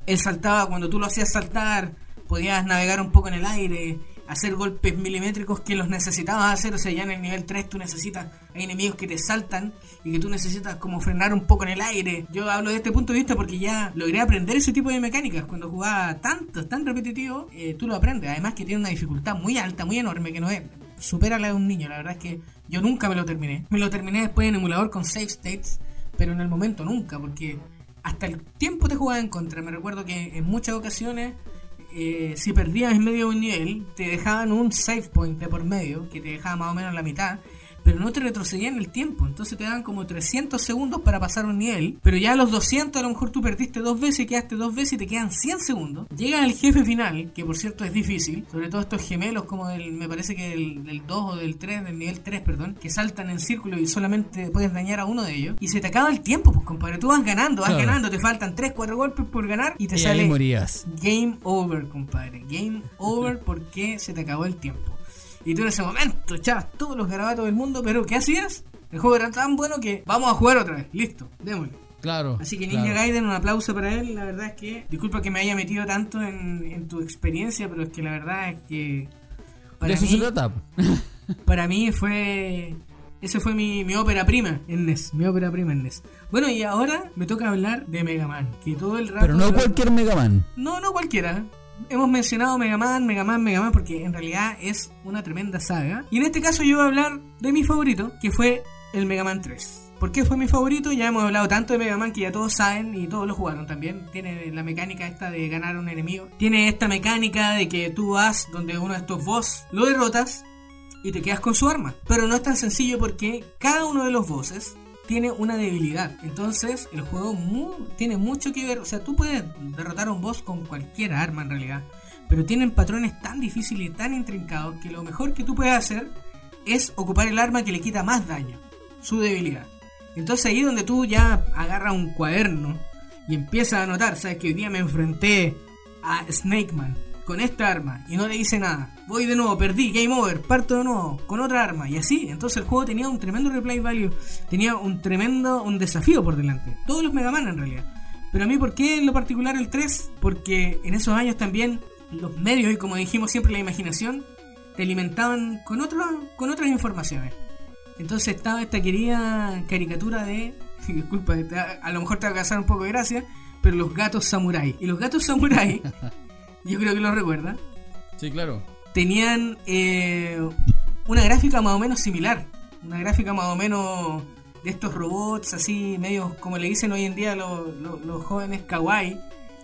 él saltaba cuando tú lo hacías saltar, podías navegar un poco en el aire, hacer golpes milimétricos que los necesitabas hacer. O sea, ya en el nivel 3 tú necesitas, hay enemigos que te saltan y que tú necesitas como frenar un poco en el aire. Yo hablo de este punto de vista porque ya logré aprender ese tipo de mecánicas. Cuando jugaba tanto, tan repetitivo, eh, tú lo aprendes. Además que tiene una dificultad muy alta, muy enorme, que no es... Supera la de un niño, la verdad es que yo nunca me lo terminé. Me lo terminé después en emulador con save states, pero en el momento nunca, porque hasta el tiempo te jugaba en contra. Me recuerdo que en muchas ocasiones, eh, si perdías en medio de un nivel, te dejaban un save point de por medio, que te dejaba más o menos la mitad, pero no te retrocedían el tiempo. Entonces te daban como 300 segundos para pasar un nivel, pero ya a los 200 a lo mejor tú perdiste dos veces y quedaste dos veces y te quedan 100 segundos. Llegas al jefe final, que por cierto es difícil, sobre todo estos gemelos como del, me parece que del, del 2 o del 3, del nivel 3, perdón, que saltan en círculo y solamente puedes dañar a uno de ellos. Y se te acaba el tiempo, pues compadre, tú vas ganando, vas Claro. ganando, te faltan 3, 4 golpes por ganar y te Y ahí sale morías. Game over, compadre. Game over porque se te acabó el tiempo. Y tú en ese momento echabas todos los garabatos del mundo, pero ¿qué hacías? El juego era tan bueno que vamos a jugar otra vez. Listo, démosle. Claro. Así que Ninja claro. Gaiden, un aplauso para él. La verdad es que, disculpa que me haya metido tanto en, en tu experiencia, pero es que la verdad es que para De eso mí, trata. <laughs> para mí fue... Ese fue mi, mi ópera prima en NES. Mi ópera prima en NES. Bueno, y ahora me toca hablar de Mega Man. Que todo el rato... Pero no cualquier Mega Man. no, no cualquiera. Hemos mencionado Mega Man, Mega Man, Mega Man, porque en realidad es una tremenda saga. Y en este caso yo voy a hablar de mi favorito, que fue el Mega Man 3. ¿Por qué fue mi favorito? Ya hemos hablado tanto de Mega Man que ya todos saben y todos lo jugaron también. Tiene la mecánica esta de ganar a un enemigo. Tiene esta mecánica de que tú vas donde uno de estos boss lo derrotas y te quedas con su arma. Pero no es tan sencillo porque cada uno de los bosses tiene una debilidad. Entonces el juego tiene mucho que ver. O sea, tú puedes derrotar a un boss con cualquier arma en realidad. Pero tienen patrones tan difíciles y tan intrincados que lo mejor que tú puedes hacer es ocupar el arma que le quita más daño. Su debilidad. Entonces ahí donde tú ya agarras un cuaderno y empiezas a anotar, sabes que hoy día me enfrenté a Snake Man con esta arma y no le hice nada. Voy de nuevo, perdí, game over, parto de nuevo con otra arma y así. Entonces el juego tenía un tremendo replay value, tenía un tremendo un desafío por delante. Todos los Mega Man en realidad. Pero a mí, ¿por qué en lo particular el 3? Porque en esos años también los medios y como dijimos siempre la imaginación te alimentaban con, otro, con otras informaciones. Entonces estaba esta querida caricatura de <laughs> disculpa, a lo mejor te va a causar un poco de gracia, pero los gatos samurai. Y los gatos samurai, <laughs> yo creo que lo recuerda, Sí, claro. tenían eh, una gráfica más o menos similar. Una gráfica más o menos de estos robots así, medios como le dicen hoy en día los, los- los jóvenes kawaii.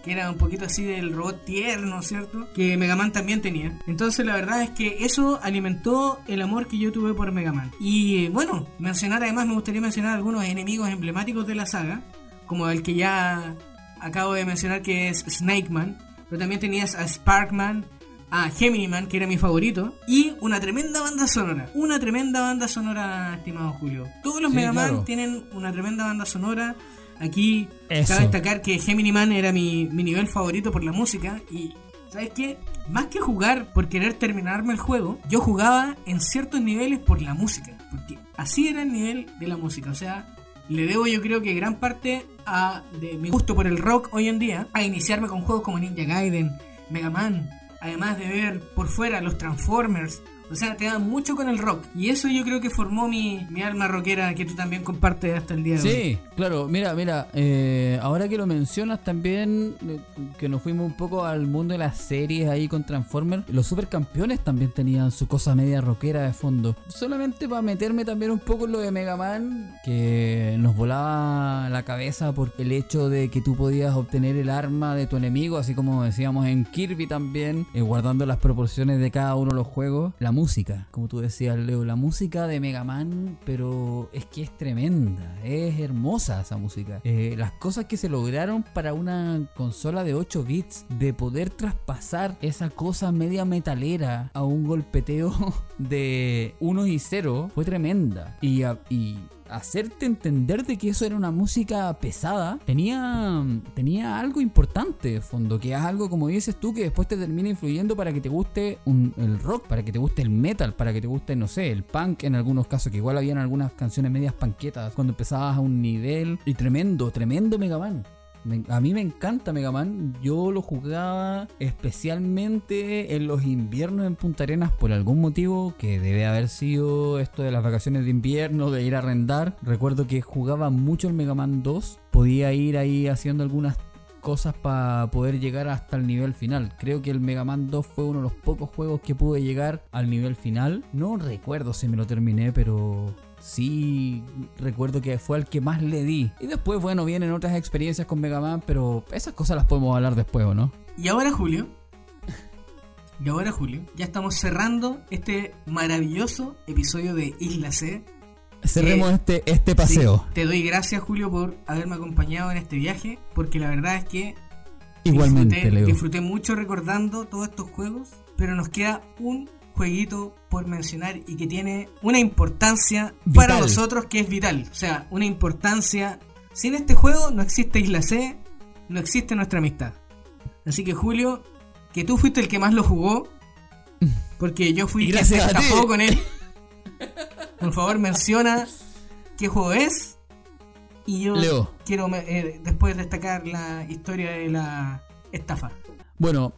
Que era un poquito así del robot tierno, ¿cierto? Que Mega Man también tenía. Entonces la verdad es que eso alimentó el amor que yo tuve por Mega Man. Y eh, bueno, mencionar además, me gustaría mencionar algunos enemigos emblemáticos de la saga. Como el que ya acabo de mencionar que es Snake Man. Pero también tenías a Sparkman, a Gemini Man, que era mi favorito, y una tremenda banda sonora. Una tremenda banda sonora, estimado Julio. Todos los Sí, Mega Man claro. tienen una tremenda banda sonora. Aquí Eso. cabe destacar que Gemini Man era mi, mi nivel favorito por la música. Y, ¿sabes qué? Más que jugar por querer terminarme el juego, yo jugaba en ciertos niveles por la música. Porque así era el nivel de la música. O sea, le debo yo creo que gran parte a, de mi gusto por el rock hoy en día a iniciarme con juegos como Ninja Gaiden, Mega Man, además de ver por fuera los Transformers. O sea, te dan mucho con el rock. Y eso yo creo que formó mi, mi alma rockera que tú también compartes hasta el día de hoy. Sí, claro, mira, mira, eh, ahora que lo mencionas también, eh, que nos fuimos un poco al mundo de las series ahí con Transformers, los supercampeones también tenían su cosa media rockera de fondo. Solamente para meterme también un poco en lo de Mega Man, que nos volaba la cabeza por el hecho de que tú podías obtener el arma de tu enemigo, así como decíamos en Kirby también, eh, guardando las proporciones de cada uno de los juegos. Música, como tú decías, Leo, la música de Mega Man, pero es que es tremenda, es hermosa esa música. Eh, las cosas que se lograron para una consola de 8 bits, de poder traspasar esa cosa media metalera a un golpeteo <laughs> de 1 y 0, fue tremenda. Y, y hacerte entender de que eso era una música pesada tenía, tenía algo importante de fondo, que es algo como dices tú que después te termina influyendo para que te guste un- el rock, para que te guste el metal, para que te guste, no sé, el punk en algunos casos, que igual habían algunas canciones medias panquetas cuando empezabas a un nivel y tremendo, tremendo Mega Man. A mí me encanta Mega Man. Yo lo jugaba especialmente en los inviernos en Punta Arenas por algún motivo que debe haber sido esto de las vacaciones de invierno, de ir a arrendar. Recuerdo que jugaba mucho el Mega Man 2. Podía ir ahí haciendo algunas cosas para poder llegar hasta el nivel final. Creo que el Mega Man 2 fue uno de los pocos juegos que pude llegar al nivel final. No recuerdo si me lo terminé, pero sí recuerdo que fue al que más le di. Y después, bueno, vienen otras experiencias con Mega Man, pero esas cosas las podemos hablar después, ¿o no? Y ahora, Julio. Y ahora, Julio. Ya estamos cerrando este maravilloso episodio de Isla C. Cerremos este, este paseo. Sí, te doy gracias, Julio, por haberme acompañado en este viaje. Porque la verdad es que Igualmente, disfruté, Leo. disfruté mucho recordando todos estos juegos. Pero nos queda un jueguito por mencionar y que tiene una importancia para nosotros que es vital. O sea, una importancia. Sin este juego no existe Isla C, no existe nuestra amistad. Así que Julio, que tú fuiste el que más lo jugó, porque yo fui Y quien se escapó con él. Por favor, menciona qué juego es. Y yo Leo. quiero eh, después destacar la historia de la estafa. Bueno,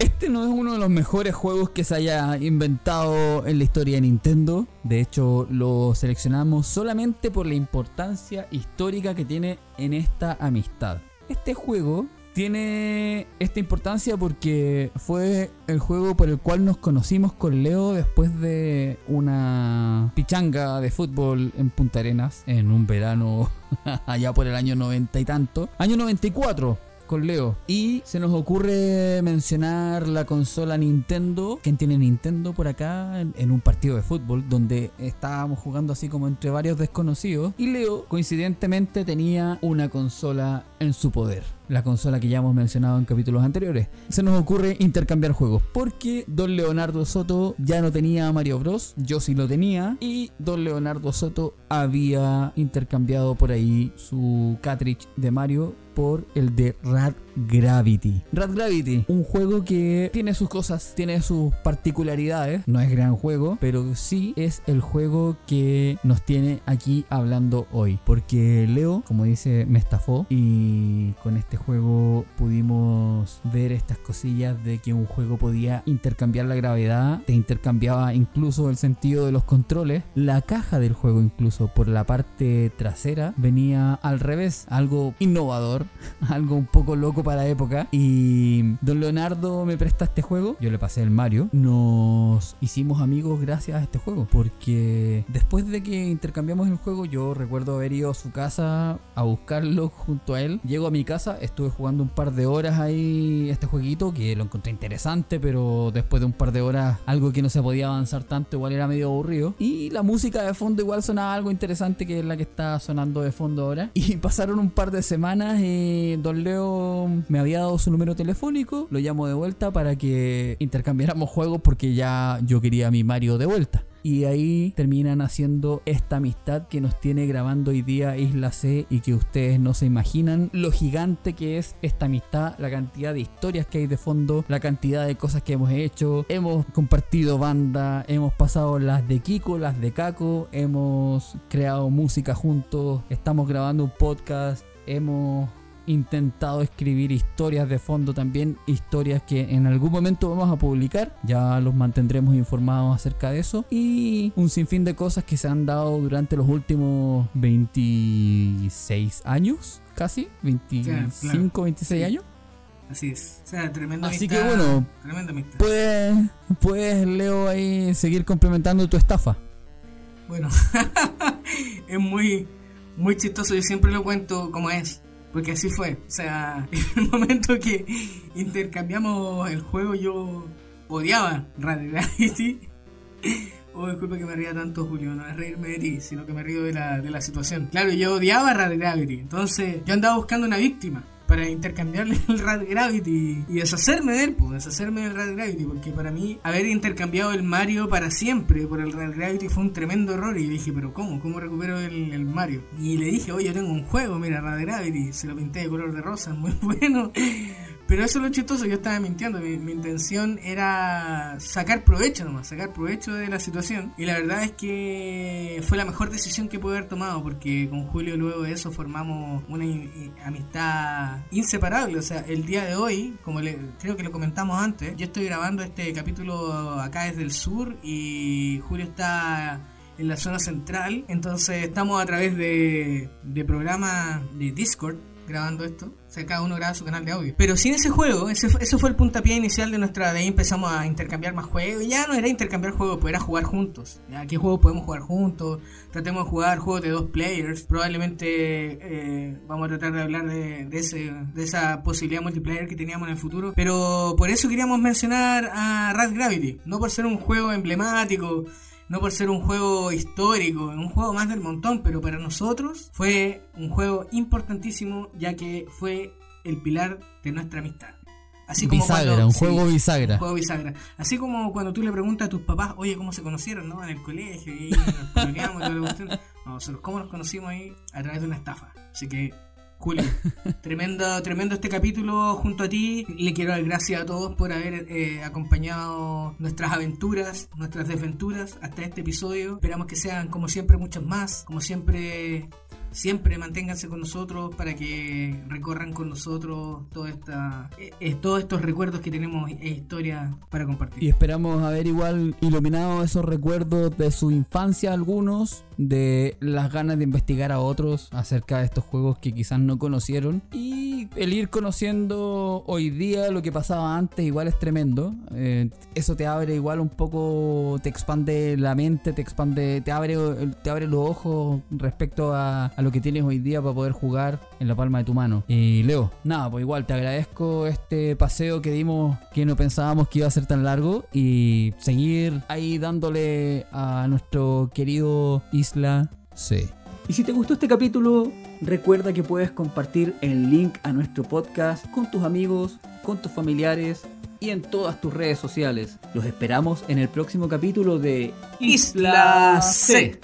este no es uno de los mejores juegos que se haya inventado en la historia de Nintendo. De hecho, lo seleccionamos solamente por la importancia histórica que tiene en esta amistad. Este juego tiene esta importancia porque fue el juego por el cual nos conocimos con Leo después de una pichanga de fútbol en Punta Arenas en un verano <laughs> allá por el año 90 y tanto. Año 94 con Leo. Y se nos ocurre mencionar la consola Nintendo. ¿Quién tiene Nintendo por acá? En, un partido de fútbol donde estábamos jugando así como entre varios desconocidos. Y Leo, coincidentemente, tenía una consola en su poder. La consola que ya hemos mencionado en capítulos anteriores. Se nos ocurre intercambiar juegos. Porque Don Leonardo Soto ya no tenía Mario Bros. Yo sí lo tenía. Y Don Leonardo Soto había intercambiado por ahí su cartridge de Mario por el de Rad Gravity. Rad Gravity, un juego que tiene sus cosas, tiene sus particularidades. No es gran juego, pero sí es el juego que nos tiene aquí hablando hoy. Porque Leo, como dice, me estafó y con este juego pudimos ver estas cosillas de que un juego podía intercambiar la gravedad, te intercambiaba incluso el sentido de los controles, la caja del juego incluso por la parte trasera venía al revés, algo innovador, <laughs> algo un poco loco la época. Y don Leonardo me presta este juego, yo le pasé el Mario, nos hicimos amigos gracias a este juego. Porque después de que intercambiamos el juego yo recuerdo haber ido a su casa a buscarlo junto a él, llego a mi casa, estuve jugando un par de horas ahí este jueguito que lo encontré interesante pero después de un par de horas algo que no se podía avanzar tanto igual era medio aburrido. Y la música de fondo igual sonaba algo interesante que es la que está sonando de fondo ahora. <laughs> Y pasaron un par de semanas y Don Leo me había dado su número telefónico, lo llamo de vuelta para que intercambiáramos juegos porque ya yo quería a mi Mario de vuelta. Y ahí terminan haciendo esta amistad que nos tiene grabando hoy día Isla C y que ustedes no se imaginan lo gigante que es esta amistad, la cantidad de historias que hay de fondo, la cantidad de cosas que hemos hecho. Hemos compartido banda, hemos pasado las de Kiko, las de Kako, hemos creado música juntos, estamos grabando un podcast, hemos intentado escribir historias de fondo también, historias que en algún momento vamos a publicar, ya los mantendremos informados acerca de eso y un sinfín de cosas que se han dado durante los últimos 26 años, casi, 25, 26 Sí. años. Así es. O sea, tremenda Así amistad, que bueno, Tremenda amistad. Puedes, puedes Leo ahí seguir complementando tu estafa. Bueno, <laughs> es muy, muy chistoso. Yo siempre lo cuento como es. Porque así fue. O sea, <laughs> en el momento que intercambiamos el juego, yo odiaba Radio. Oh, disculpa que me ría tanto, Julio. No es reírme de ti, sino que me río de la, de la situación. Claro, yo odiaba Radio. Entonces, yo andaba buscando una víctima para intercambiarle <laughs> el Rad Gravity y deshacerme de él, pues, deshacerme del Rad Gravity, porque para mí haber intercambiado el Mario para siempre por el Rad Gravity fue un tremendo error y yo dije, pero ¿cómo? ¿Cómo recupero el, el Mario? Y le dije, oye, yo tengo un juego, mira, Rad Gravity, se lo pinté de color de rosa, <laughs> muy bueno. Pero eso es lo chistoso, yo estaba mintiendo, mi, mi intención era sacar provecho nomás, sacar provecho de la situación. Y la verdad es que fue la mejor decisión que pude haber tomado, porque con Julio luego de eso formamos una i- i- amistad inseparable. O sea, el día de hoy, como le, creo que lo comentamos antes, yo estoy grabando este capítulo acá desde el sur y Julio está en la zona central. Entonces estamos a través de, de programa de Discord grabando esto. O sea, cada uno graba su canal de audio. Pero sin ese juego, eso fue el puntapié inicial de nuestra... De ahí empezamos a intercambiar más juegos. Ya no era intercambiar juegos, pues era jugar juntos. ¿Qué juegos podemos jugar juntos? Tratemos de jugar juegos de dos players. Probablemente eh, vamos a tratar de hablar de, de, ese, de esa posibilidad multiplayer que teníamos en el futuro. Pero por eso queríamos mencionar a Rad Gravity. No por ser un juego emblemático no por ser un juego histórico, un juego más del montón, pero para nosotros fue un juego importantísimo ya que fue el pilar de nuestra amistad. Así como bisagra, cuando- un sí, juego bisagra. un juego bisagra. Así como cuando tú le preguntas a tus papás, oye, ¿cómo se conocieron, no? En el colegio, y nos <laughs> y toda la cuestión. No, nosotros, ¿cómo nos conocimos ahí? A través de una estafa. Así que, Julio, <laughs> tremendo, tremendo este capítulo junto a ti. Le quiero dar gracias a todos por haber eh, acompañado nuestras aventuras, nuestras desventuras hasta este episodio. Esperamos que sean, como siempre, muchas más. Como siempre, siempre manténganse con nosotros para que recorran con nosotros toda esta, eh, eh, todos estos recuerdos que tenemos e historias para compartir. Y esperamos haber igual iluminado esos recuerdos de su infancia algunos, de las ganas de investigar a otros acerca de estos juegos que quizás no conocieron. Y el ir conociendo hoy día lo que pasaba antes igual es tremendo. Eh, eso te abre igual un poco, te expande la mente, te expande, te abre, te abre los ojos respecto a, a lo que tienes hoy día para poder jugar en la palma de tu mano. Y Leo, nada, pues igual te agradezco este paseo que dimos que no pensábamos que iba a ser tan largo y seguir ahí dándole a nuestro querido Isla C. Y si te gustó este capítulo, recuerda que puedes compartir el link a nuestro podcast con tus amigos, con tus familiares y en todas tus redes sociales. Los esperamos en el próximo capítulo de Isla C.